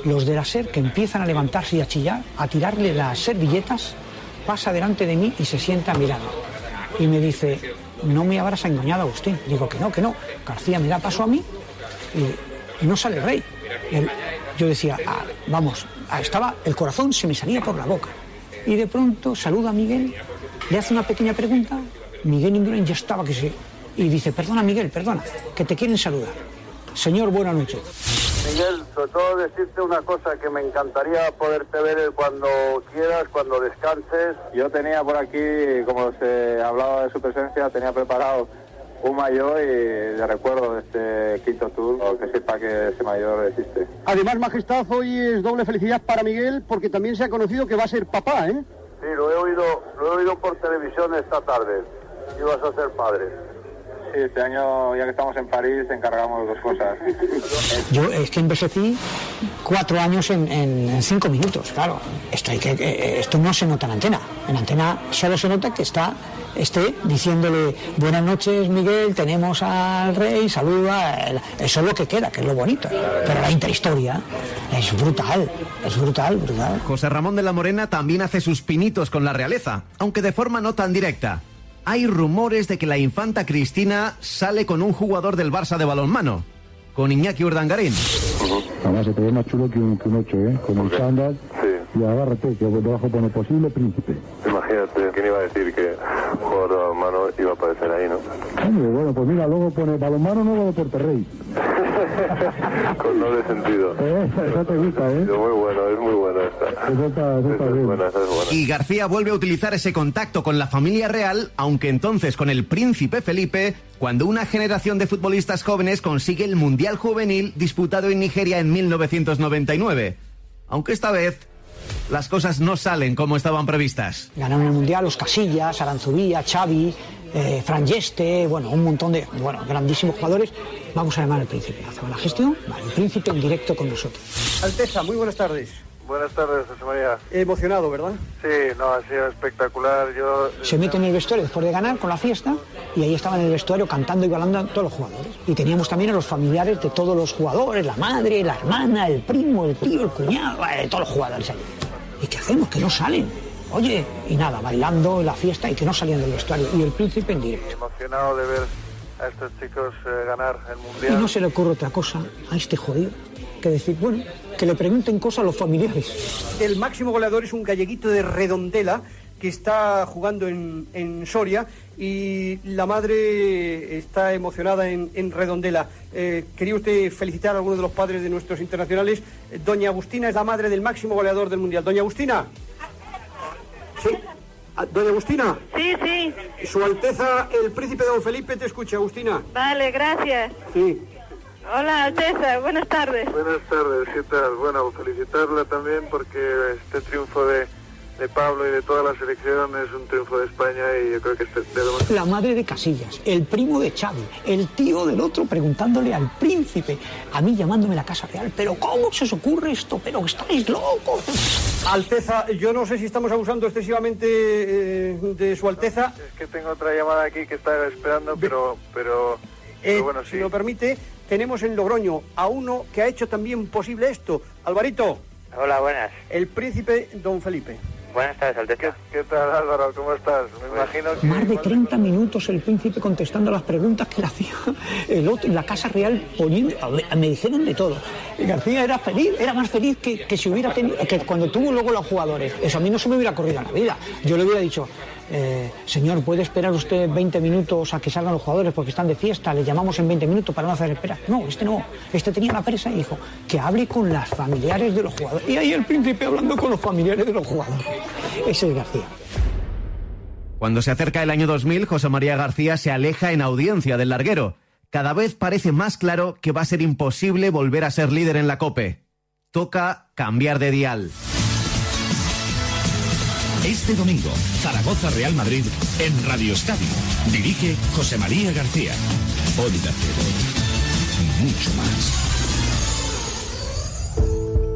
los de la SER que empiezan a levantarse y a chillar, a tirarle las servilletas, pasa delante de mí y se sienta mirar. Y me dice, no me habrás engañado, Agustín. Digo que no, que no. García me da paso a mí y, no sale el rey. Yo decía, "Ah, vamos, ah, estaba, el corazón se me salía por la boca. Y de pronto saluda a Miguel, le hace una pequeña pregunta, Miguel Indurain ya estaba que se... Y dice, perdona Miguel, perdona, que te quieren saludar. Señor, buenas noches. Miguel, sobre todo decirte una cosa que me encantaría poderte ver cuando quieras, cuando descanses. Yo tenía por aquí, como se hablaba de su presencia, tenía preparado un mayor y de recuerdo de este quinto tour, que sepa que ese mayor existe. Además, Majestad, hoy es doble felicidad para Miguel porque también se ha conocido que va a ser papá, ¿eh? Sí, lo he oído, lo he oído por televisión esta tarde. Ibas a ser padre. Sí, este año, ya que estamos en París, encargamos dos cosas. Yo es que envejecí cuatro años en, cinco minutos, claro. Esto, hay que, esto no se nota en antena. En antena solo se nota que está esté diciéndole buenas noches Miguel, tenemos al rey, saluda. Eso es lo que queda, que es lo bonito. Pero la intrahistoria es brutal, es brutal, brutal. José Ramón de la Morena también hace sus pinitos con la realeza, aunque de forma no tan directa. Hay rumores de que la infanta Cristina sale con un jugador del Barça de balonmano, con Iñaki Urdangarín. Además se te ve más chulo que un, que un 8, ¿eh? Con el chándal y agárrate, que debajo pone posible príncipe. Imagínate, ¿quién iba a decir que jugador de balonmano iba a aparecer ahí, no? Hombre, bueno, pues mira, luego pone balonmano nuevo de Porterrey. Con doble sentido. Eh, esa te gusta, ¿eh? Muy bueno, es muy buena esta. Esa está, esa está Esa es bien. buena, esa es buena. Y García vuelve a utilizar ese contacto con la familia real, aunque entonces con el príncipe Felipe, cuando una generación de futbolistas jóvenes consigue el Mundial Juvenil disputado en Nigeria en 1999. Aunque esta vez las cosas no salen como estaban previstas. Ganaron el Mundial los Casillas, Aranzubía, Xavi, eh, Fran Yeste, bueno, un montón de bueno, grandísimos jugadores. Vamos a llamar al príncipe. Hacemos la gestión, vale, el príncipe en directo con nosotros. Alteza, muy buenas tardes. Buenas tardes, José María. Emocionado, ¿verdad? Sí, no, ha sido espectacular. Yo Se mete en el vestuario después de ganar con la fiesta y ahí estaban en el vestuario cantando y bailando todos los jugadores. Y teníamos también a los familiares de todos los jugadores, la madre, la hermana, el primo, el tío, el cuñado, eh, todos los jugadores ahí. ¿Y qué hacemos? Que no salen. Oye, y nada, bailando en la fiesta y que no salían del vestuario. Y el príncipe en directo. emocionado de ver a estos chicos eh, ganar el Y Mundial. no se le ocurre otra cosa a este jodido que decir, bueno, que le pregunten cosas a los familiares. El máximo goleador es un galleguito de Redondela que está jugando en, en Soria y la madre está emocionada en, en Redondela. Eh, ¿Quería usted felicitar a alguno de los padres de nuestros internacionales? Doña Agustina es la madre del máximo goleador del Mundial. Doña Agustina. Sí. Ah, Doña Agustina. Sí, sí. Su Alteza, el príncipe Don Felipe, te escucha, Agustina. Vale, gracias. Sí. Hola, Alteza, buenas tardes. Buenas tardes, ¿qué tal? Bueno, felicitarla también porque este triunfo de, de Pablo y de toda la selección es un triunfo de España y yo creo que este debemos... La madre de Casillas, el primo de Xavi, el tío del otro preguntándole al príncipe, a mí llamándome a la Casa Real, pero ¿cómo se os ocurre esto? Pero estáis locos. Alteza, yo no sé si estamos abusando excesivamente eh, de su Alteza. Es que tengo otra llamada aquí que está esperando, pero, pero, Eh, pero bueno, sí. Si lo permite, tenemos en Logroño a uno que ha hecho también posible esto. Alvarito. Hola, buenas. El príncipe Don Felipe. Buenas tardes, Alteza. ¿Qué tal, Álvaro? ¿Cómo estás? Me imagino que... Más de 30 minutos el príncipe contestando las preguntas que le hacía el otro en la Casa Real poniendo, me, dijeron de todo. García era feliz, era más feliz que, que si hubiera tenido, que cuando tuvo luego los jugadores. Eso a mí no se me hubiera corrido en la vida. Yo le hubiera dicho, eh, señor, ¿puede esperar usted 20 minutos a que salgan los jugadores porque están de fiesta? Le llamamos en 20 minutos para no hacer esperar. No, este no. Este tenía la presa y dijo que hable con las familiares de los jugadores. Y ahí el príncipe hablando con los familiares de los jugadores. Ese es García. Cuando se acerca el año 2000, José María García se aleja en audiencia del larguero. Cada vez parece más claro que va a ser imposible volver a ser líder en la COPE. Toca cambiar de dial. Este domingo, Zaragoza Real Madrid en Radio Estadio. Dirige José María García. Onda Cero. Mucho más.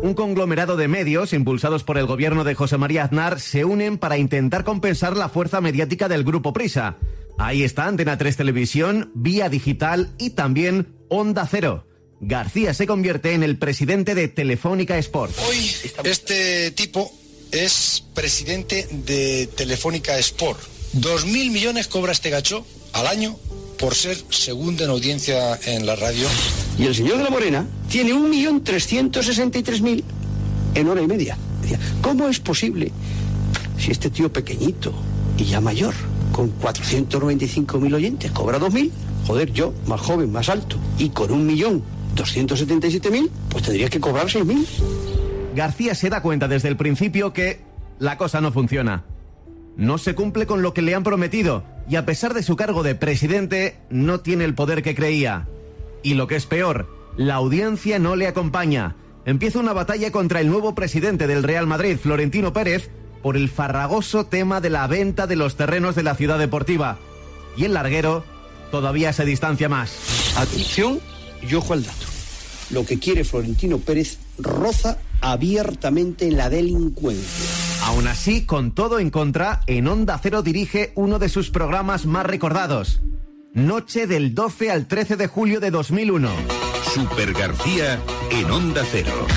Un conglomerado de medios, impulsados por el gobierno de José María Aznar, se unen para intentar compensar la fuerza mediática del Grupo Prisa. Ahí está Antena 3 Televisión, Vía Digital y también Onda Cero. García se convierte en el presidente de Telefónica Sport. Hoy este tipo es presidente de Telefónica Sport. Dos mil millones cobra este gacho al año por ser segundo en audiencia en la radio. Y el señor de la Morena tiene 1.363.000 en hora y media. ¿Cómo es posible si este tío pequeñito y ya mayor, con 495.000 oyentes, cobra 2.000? Joder, yo, más joven, más alto, y con 1.277.000, pues tendría que cobrar 6.000. García se da cuenta desde el principio que la cosa no funciona. No se cumple con lo que le han prometido y a pesar de su cargo de presidente no tiene el poder que creía. Y lo que es peor, la audiencia no le acompaña. Empieza una batalla contra el nuevo presidente del Real Madrid, Florentino Pérez, por el farragoso tema de la venta de los terrenos de la ciudad deportiva. Y el larguero todavía se distancia más. Atención y ojo al dato. Lo que quiere Florentino Pérez roza abiertamente en la delincuencia. Aún así, con todo en contra, en Onda Cero dirige uno de sus programas más recordados. Noche del 12 al 13 de julio de 2001. Super García en Onda Cero.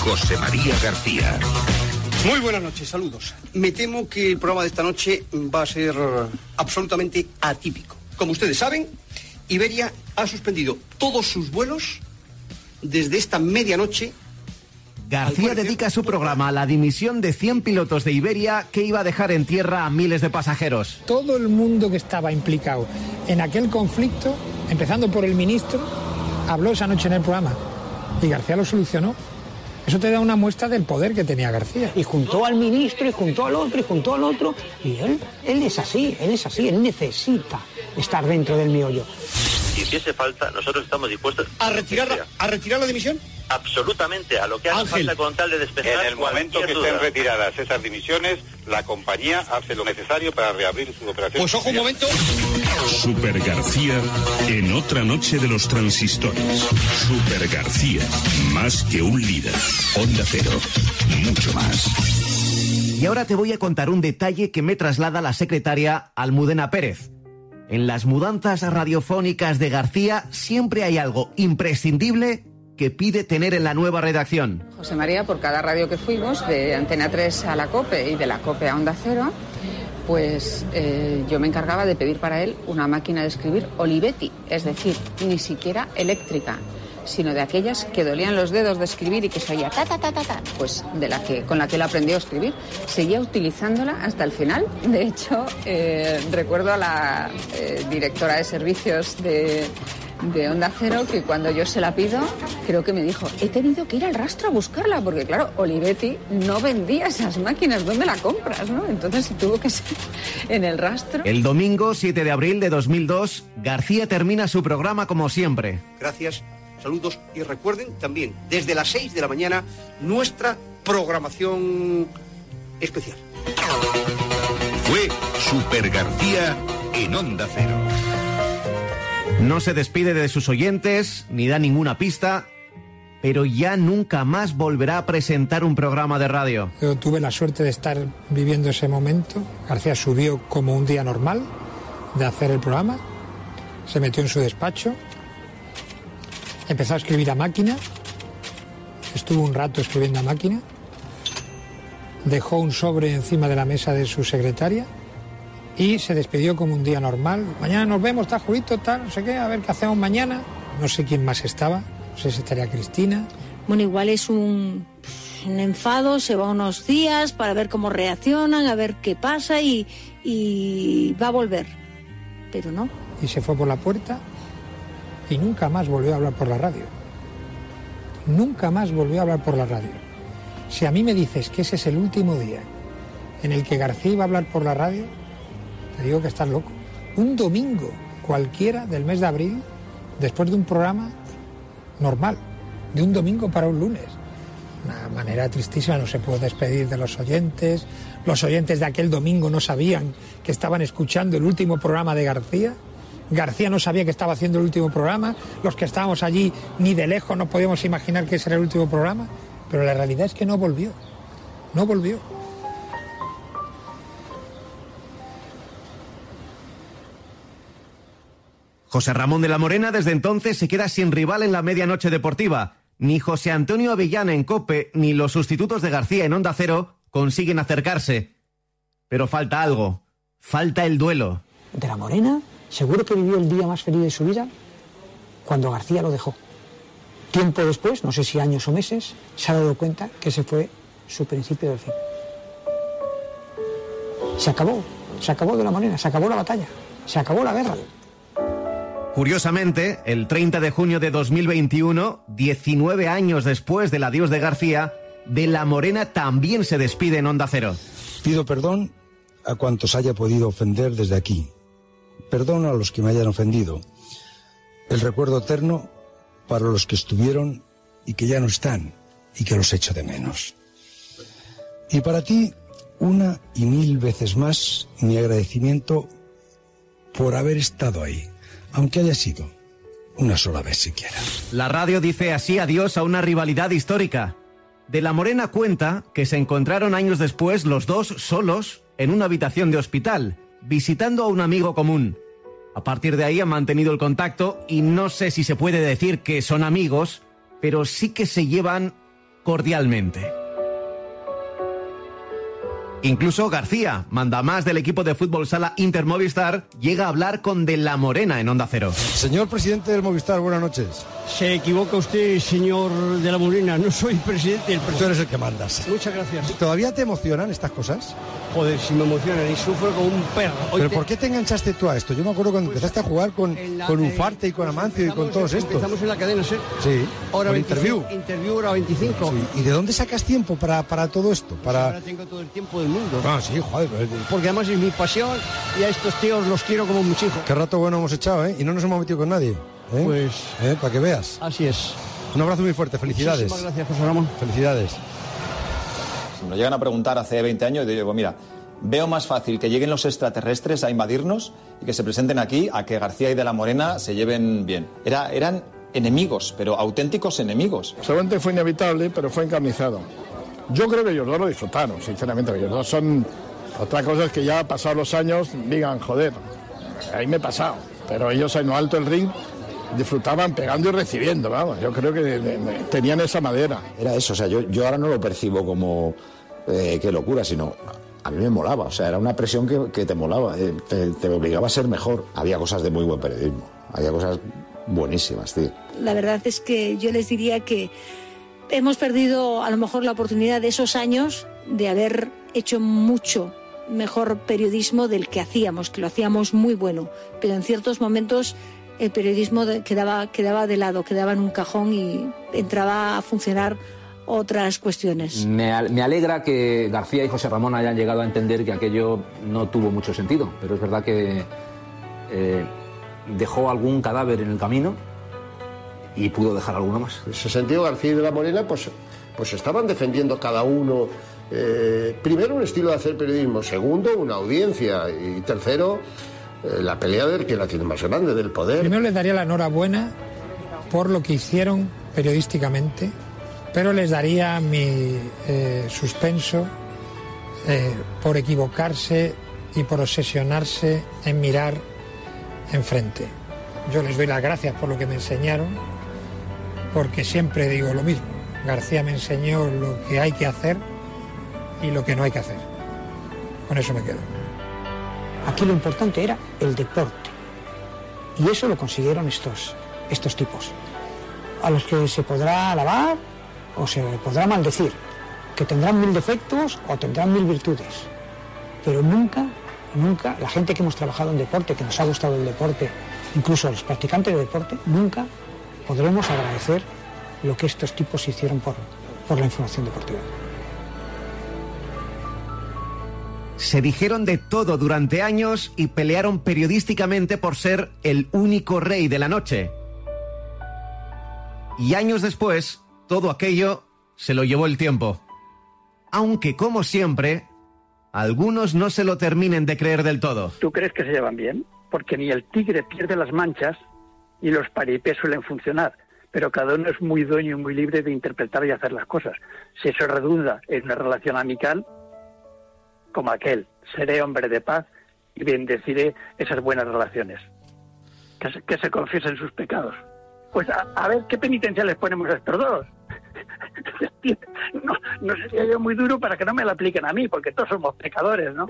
José María García. Muy buenas noches, saludos. Me temo que el programa de esta noche va a ser absolutamente atípico. Como ustedes saben, Iberia ha suspendido todos sus vuelos desde esta medianoche. García dedica su programa a la dimisión de 100 pilotos de Iberia que iba a dejar en tierra a miles de pasajeros. Todo el mundo que estaba implicado en aquel conflicto, empezando por el ministro, habló esa noche en el programa. Y García lo solucionó. Eso te da una muestra del poder que tenía García. Y juntó al ministro, y juntó al otro, y juntó al otro. Y él, él es así, él es así, él necesita estar dentro del miollo. Si hiciese falta, nosotros estamos dispuestos ¿A retirar, la, ¿A retirar la dimisión? absolutamente a lo que haga Ángel. falta con tal de despejar En el momento que estén duda. retiradas esas dimisiones, la compañía hace lo necesario para reabrir su operación. Pues ojo un momento. Super García en otra noche de los transistores. Super García, más que un líder. Onda Cero, mucho más. Y ahora te voy a contar un detalle que me traslada la secretaria Almudena Pérez. En las mudanzas radiofónicas de García siempre hay algo imprescindible que pide tener en la nueva redacción. José María, por cada radio que fuimos, de Antena 3 a la COPE y de la COPE a Onda Cero, pues eh, yo me encargaba de pedir para él una máquina de escribir Olivetti, es decir, ni siquiera eléctrica, sino de aquellas que dolían los dedos de escribir y que se oía ta ta ta ta ta, pues de la que con la que él aprendió a escribir, seguía utilizándola hasta el final. De hecho, eh, recuerdo a la eh, directora de servicios de de Onda Cero que cuando yo se la pido, creo que me dijo, he tenido que ir al rastro a buscarla, porque claro, Olivetti no vendía esas máquinas, ¿dónde la compras? no? Entonces tuvo que ser en el rastro. El domingo 7 de abril de 2002, García termina su programa como siempre. Gracias, saludos y recuerden también, desde las 6 de la mañana, nuestra programación especial. Fue Super García en Onda Cero. No se despide de sus oyentes ni da ninguna pista, pero ya nunca más volverá a presentar un programa de radio. Yo tuve la suerte de estar viviendo ese momento. García subió como un día normal de hacer el programa, se metió en su despacho, empezó a escribir a máquina, estuvo un rato escribiendo a máquina, dejó un sobre encima de la mesa de su secretaria y se despidió como un día normal. Mañana nos vemos, está Julito, tal, no sé qué, a ver qué hacemos mañana. No sé quién más estaba, no sé si estaría Cristina. Bueno, igual es un, un enfado, se va unos días para ver cómo reaccionan, a ver qué pasa y, y va a volver. Pero no. y se fue por la puerta y nunca más volvió a hablar por la radio. Nunca más volvió a hablar por la radio. Si a mí me dices que ese es el último día en el que García iba a hablar por la radio, te digo que estás loco. Un domingo cualquiera del mes de abril, después de un programa normal, de un domingo para un lunes. Una manera tristísima, no se pudo despedir de los oyentes. Los oyentes de aquel domingo no sabían que estaban escuchando el último programa de García. García no sabía que estaba haciendo el último programa. Los que estábamos allí ni de lejos no podíamos imaginar que ese era el último programa. Pero la realidad es que no volvió. No volvió. José Ramón de la Morena desde entonces se queda sin rival en la medianoche deportiva. Ni José Antonio Avellana en Cope, ni los sustitutos de García en Onda Cero consiguen acercarse. Pero falta algo. Falta el duelo. De la Morena, seguro que vivió el día más feliz de su vida cuando García lo dejó. Tiempo después, no sé si años o meses, se ha dado cuenta que ese fue su principio del fin. Se acabó, se acabó de la Morena, se acabó la batalla, se acabó la guerra. Curiosamente, el 30 de junio de 2021, 19 años después del adiós de García, de la Morena también se despide en Onda Cero. Pido perdón a cuantos haya podido ofender desde aquí. Perdón a los que me hayan ofendido. El recuerdo eterno para los que estuvieron y que ya no están y que los echo de menos. Y para ti, una y mil veces más mi agradecimiento por haber estado ahí, aunque haya sido una sola vez siquiera. La radio dice así adiós a una rivalidad histórica. De la Morena cuenta que se encontraron años después los dos solos en una habitación de hospital, visitando a un amigo común. A partir de ahí han mantenido el contacto y no sé si se puede decir que son amigos, pero sí que se llevan cordialmente. Incluso García, mandamás del equipo de fútbol sala Inter Movistar, llega a hablar con De la Morena en Onda Cero. Señor presidente del Movistar, buenas noches. Se equivoca usted, señor de la Morena. No soy presidente del Tú eres el que mandas. Muchas gracias. ¿Todavía te emocionan estas cosas? Joder, si me emocionan y sufro como un perro. Hoy ¿Pero te- por qué te enganchaste tú a esto? Yo me acuerdo cuando empezaste a jugar con, con eh, Ufarte y con Amancio y con todos estos. Empezamos en la cadena SER. Sí, Hora con 25, interview. Interview hora 25. Sí, ¿Y de dónde sacas tiempo para, para todo esto? Para... Ahora tengo todo el tiempo el mundo. Ah, sí, joder. pues, Porque además es mi pasión y a estos tíos los quiero como mis hijos. Qué rato bueno hemos echado, ¿eh? Y no nos hemos metido con nadie. ¿Eh? Pues- ¿Eh? Para que veas. Así es. Un abrazo muy fuerte, felicidades. Muchísimas gracias, José Ramón. Felicidades. Si me lo llegan a preguntar hace 20 años, yo digo, mira, veo más fácil que lleguen los extraterrestres a invadirnos y que se presenten aquí a que García y de la Morena se lleven bien. Era, eran enemigos, pero auténticos enemigos. Seguramente fue inevitable, pero fue encarnizado. Yo creo que ellos dos lo disfrutaron, sinceramente. Ellos dos son. Otra cosa es que ya pasados los años digan, joder, ahí me he pasado. Pero ellos en lo alto del ring disfrutaban pegando y recibiendo, vamos. Yo creo que de- de- de- tenían esa madera. Era eso, o sea, yo, yo ahora no lo percibo como eh, qué locura, sino a mí me molaba, o sea, era una presión que, que te molaba, eh, te, te obligaba a ser mejor. Había cosas de muy buen periodismo, había cosas buenísimas, tío. La verdad es que yo les diría que hemos perdido a lo mejor la oportunidad de esos años de haber hecho mucho mejor periodismo del que hacíamos, que lo hacíamos muy bueno, pero en ciertos momentos el periodismo quedaba, quedaba de lado, quedaba en un cajón y entraba a funcionar otras cuestiones. Me, al- me alegra que García y José Ramón hayan llegado a entender que aquello no tuvo mucho sentido, pero es verdad que eh, dejó algún cadáver en el camino y pudo dejar alguno más. En ese sentido, García y de la Morena, pues, pues estaban defendiendo cada uno, eh, primero, un estilo de hacer periodismo, segundo, una audiencia, y tercero, la pelea del que la tiene más grande, del poder. Primero les daría la enhorabuena por lo que hicieron periodísticamente, pero les daría mi eh, suspenso eh, por equivocarse y por obsesionarse en mirar enfrente. Yo les doy las gracias por lo que me enseñaron, porque siempre digo lo mismo. García me enseñó lo que hay que hacer y lo que no hay que hacer. Con eso me quedo. Aquí lo importante era el deporte. Y eso lo consiguieron estos, estos tipos. A los que se podrá alabar o se podrá maldecir. Que tendrán mil defectos o tendrán mil virtudes. Pero nunca, nunca, la gente que hemos trabajado en deporte, que nos ha gustado el deporte, incluso los practicantes de deporte, nunca podremos agradecer lo que estos tipos hicieron por, por la información deportiva. Se dijeron de todo durante años y pelearon periodísticamente por ser el único rey de la noche. Y años después, todo aquello se lo llevó el tiempo. Aunque, como siempre, algunos no se lo terminen de creer del todo. ¿Tú crees que se llevan bien? Porque ni el tigre pierde las manchas y los paripés suelen funcionar. Pero cada uno es muy dueño y muy libre de interpretar y hacer las cosas. Si eso redunda en una relación amical, como aquel, seré hombre de paz y bendeciré esas buenas relaciones. Que se, confiesen sus pecados. Pues a, a ver qué penitencia les ponemos a estos dos. no, no sería yo muy duro para que no me la apliquen a mí, porque todos somos pecadores, ¿no?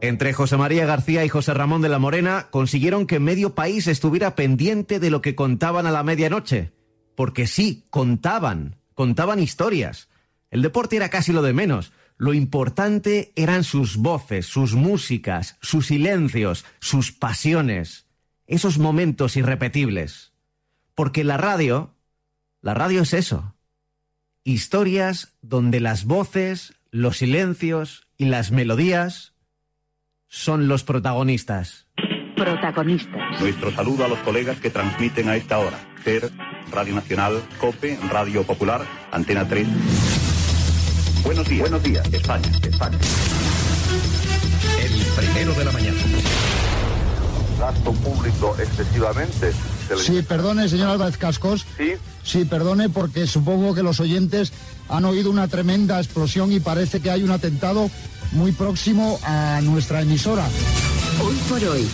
Entre José María García y José Ramón de la Morena consiguieron que medio país estuviera pendiente de lo que contaban a la medianoche. Porque sí, contaban, contaban historias. El deporte era casi lo de menos. Lo importante eran sus voces, sus músicas, sus silencios, sus pasiones. Esos momentos irrepetibles. Porque la radio, la radio es eso. Historias donde las voces, los silencios y las melodías son los protagonistas. Protagonistas. Nuestro saludo a los colegas que transmiten a esta hora. SER, Radio Nacional, COPE, Radio Popular, Antena 3. Buenos días. Buenos días, España, España. El primero de la mañana. Gasto público excesivamente. Sí, perdone, señor Álvarez Cascos. Sí. Sí, perdone, porque supongo que los oyentes han oído una tremenda explosión y parece que hay un atentado muy próximo a nuestra emisora. Hoy por hoy.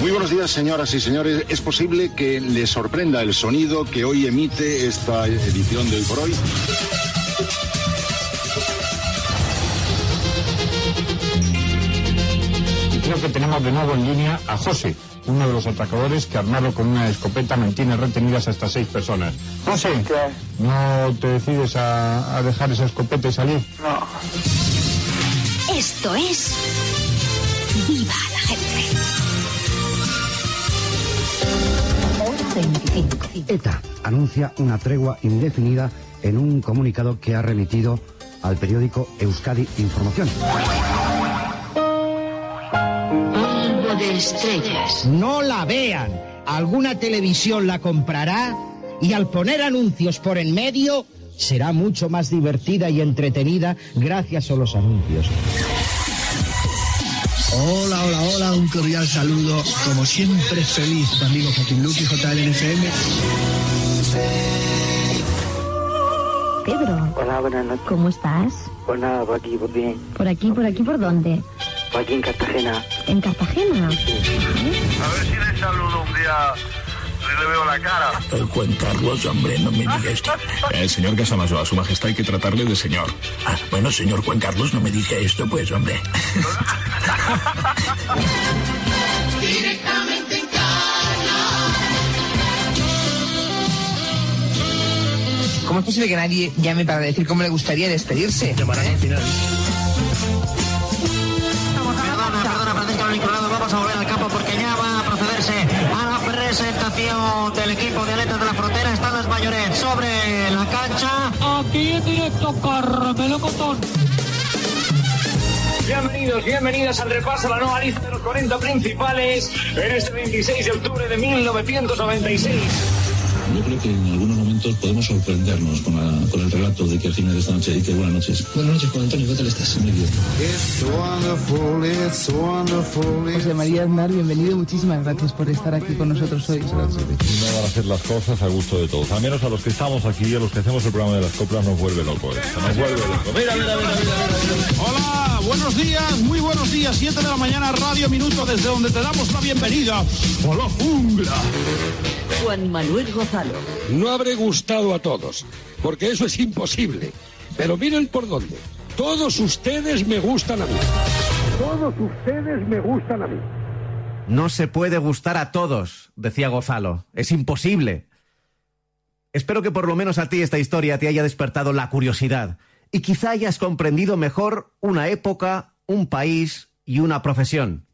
Muy buenos días, señoras y señores. Es posible que les sorprenda el sonido que hoy emite esta edición de Hoy por Hoy. Y creo que tenemos de nuevo en línea a José, uno de los atracadores que armado con una escopeta mantiene retenidas hasta seis personas. José, ¿no te decides a, a dejar esa escopeta y salir? No. Esto es. ¡Viva la gente! ETA anuncia una tregua indefinida en un comunicado que ha remitido al periódico Euskadi Información. Polvo de estrellas. No la vean. Alguna televisión la comprará y al poner anuncios por en medio será mucho más divertida y entretenida gracias a los anuncios. Hola, hola, hola, un cordial saludo. Como siempre, feliz, tu amigo Joaquín Luqui, JLNFM. Pedro. Hola, buenas noches. ¿Cómo estás? Pues nada, por aquí, por bien. ¿Por aquí, por aquí, por dónde? Por aquí en Cartagena. ¿En Cartagena? A ver si le saludo un día le veo la cara. El Juan Carlos, hombre, no me diga esto. El señor Casamayo, a su majestad hay que tratarle de señor. Ah, bueno, señor Juan Carlos, no me diga esto, pues, hombre. Directamente en ¿Cómo es posible que nadie llame para decir cómo le gustaría despedirse? Llamarán al final. Presentación del equipo de Aletas de la Frontera. Están las mayores sobre la cancha. Aquí en directo, Carmelo Cotón. Bienvenidos, bienvenidas al repaso a la nueva lista de los 40 principales en este 26 de octubre de 1996. Yo creo que en algunos momentos podemos sorprendernos con, la- con el relato de que al final de esta noche dice buenas noches. Buenas noches, Juan Antonio, ¿qué tal estás? Muy bien. José María Aznar, bienvenido. Muchísimas gracias por estar aquí con nosotros hoy. No van a hacer las cosas a gusto de todos. Al menos a los que estamos aquí, a los que hacemos el programa de las coplas, nos vuelve loco esto. Nos vuelve loco. Mira, mira, mira, mira. Hola, buenos días, muy buenos días. 7 de la mañana, Radio Minuto, desde donde te damos la bienvenida a la jungla. Juan Manuel Gonzalo. No habré gustado a todos, porque eso es imposible. Pero miren por dónde. Todos ustedes me gustan a mí. Todos ustedes me gustan a mí. No se puede gustar a todos, decía Gozalo. Es imposible. Espero que por lo menos a ti esta historia te haya despertado la curiosidad y quizá hayas comprendido mejor una época, un país y una profesión.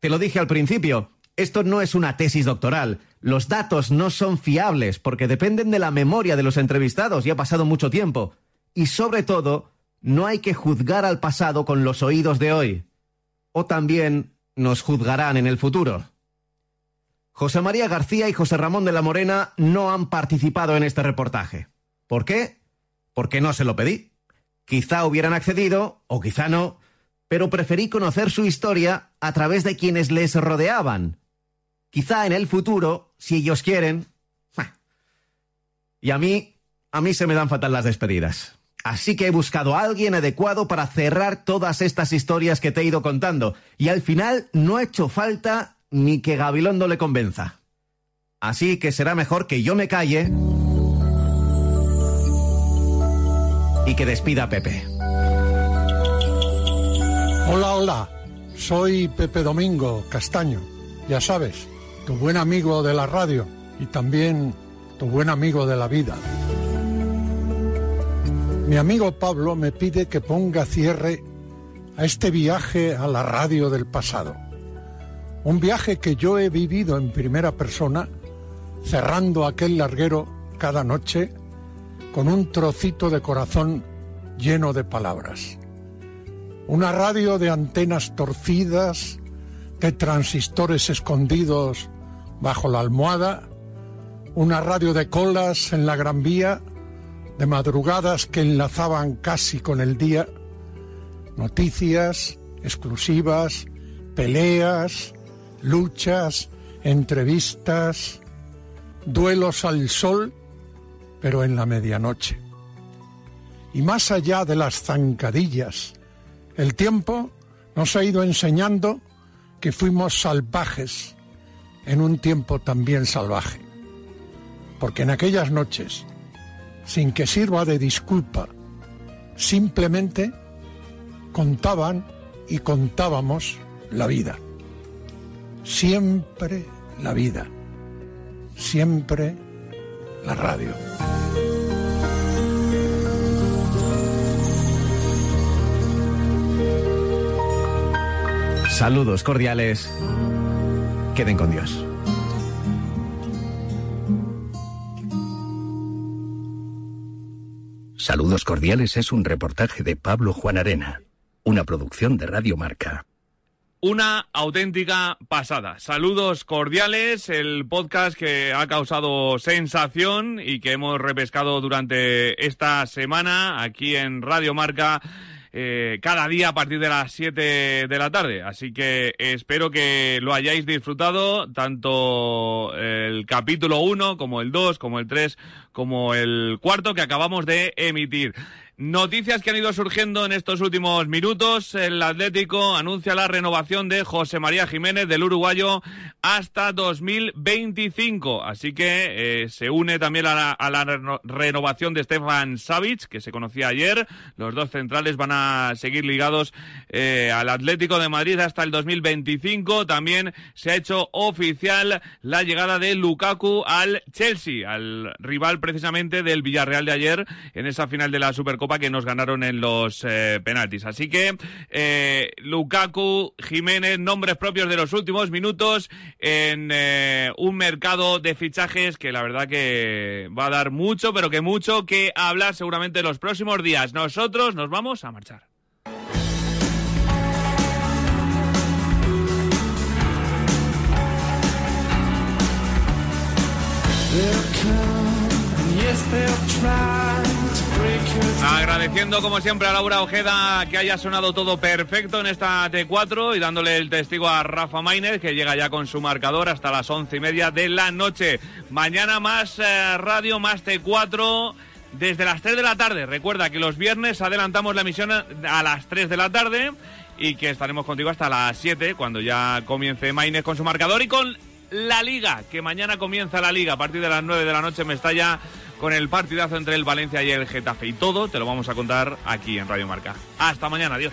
Te lo dije al principio, esto no es una tesis doctoral. Los datos no son fiables porque dependen de la memoria de los entrevistados y ha pasado mucho tiempo. Y sobre todo, no hay que juzgar al pasado con los oídos de hoy. O también nos juzgarán en el futuro. José María García y José Ramón de la Morena no han participado en este reportaje. ¿Por qué? Porque no se lo pedí. Quizá hubieran accedido, o quizá no, pero preferí conocer su historia a través de quienes les rodeaban. Quizá en el futuro, si ellos quieren. Y a mí, a mí se me dan fatal las despedidas. Así que he buscado a alguien adecuado para cerrar todas estas historias que te he ido contando. Y al final no ha hecho falta ni que Gabilondo le convenza. Así que será mejor que yo me calle y que despida a Pepe. Hola, hola. Soy Pepe Domingo Castaño. Ya sabes, tu buen amigo de la radio y también tu buen amigo de la vida. Mi amigo Pablo me pide que ponga cierre a este viaje a la radio del pasado. Un viaje que yo he vivido en primera persona, cerrando aquel larguero cada noche con un trocito de corazón lleno de palabras. Una radio de antenas torcidas, de transistores escondidos bajo la almohada, una radio de colas en la Gran Vía, de madrugadas que enlazaban casi con el día, noticias exclusivas, peleas, luchas, entrevistas, duelos al sol, pero en la medianoche. Y más allá de las zancadillas, el tiempo nos ha ido enseñando que fuimos salvajes en un tiempo también salvaje. Porque en aquellas noches, sin que sirva de disculpa, simplemente contaban y contábamos la vida. Siempre la vida. Siempre la radio. Saludos cordiales. Queden con Dios. Saludos Cordiales es un reportaje de Pablo Juan Arena, una producción de Radio Marca. Una auténtica pasada. Saludos cordiales, el podcast que ha causado sensación y que hemos repescado durante esta semana aquí en Radio Marca eh, cada día a partir de las 7 de la tarde. Así que espero que lo hayáis disfrutado, tanto el capítulo 1 como el 2, como el 3, como el cuarto que acabamos de emitir. Noticias que han ido surgiendo en estos últimos minutos. El Atlético anuncia la renovación de José María Jiménez del uruguayo hasta 2025. Así que eh, se une también a la, renovación de Stefan Savic, que se conocía ayer. Los dos centrales van a seguir ligados eh, al Atlético de Madrid hasta el 2025. También se ha hecho oficial la llegada de Lukaku al Chelsea, al rival precisamente del Villarreal de ayer en esa final de la Supercopa que nos ganaron en los eh, penaltis. Así que eh, Lukaku, Jiménez, nombres propios de los últimos minutos en eh, un mercado de fichajes que la verdad que va a dar mucho, pero que mucho que hablar seguramente en los próximos días. Nosotros nos vamos a marchar. Agradeciendo como siempre a Laura Ojeda que haya sonado todo perfecto en esta T4 y dándole el testigo a Rafa Maínez que llega ya con su marcador hasta las once y media de la noche. Mañana más eh, radio, más T4 desde las 3 de la tarde. Recuerda que los viernes adelantamos la emisión a las 3 de la tarde y que estaremos contigo hasta las 7 cuando ya comience Maínez con su marcador y con la Liga, que mañana comienza la Liga a partir de las 9 de la noche me está ya con el partidazo entre el Valencia y el Getafe y todo te lo vamos a contar aquí en Radio Marca. Hasta mañana, adiós.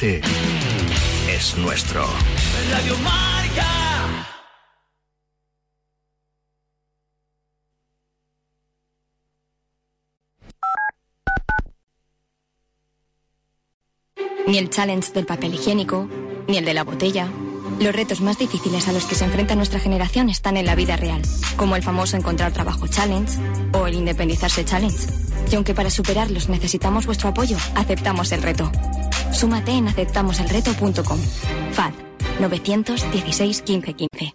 Deporte es nuestro. Radio Marca. Ni el challenge del papel higiénico, ni el de la botella, Los retos más difíciles a los que se enfrenta nuestra generación están en la vida real, como el famoso encontrar trabajo challenge o el independizarse challenge. Y aunque para superarlos necesitamos vuestro apoyo, aceptamos el reto. Súmate en aceptamoselreto.com. FAD 916 15 15.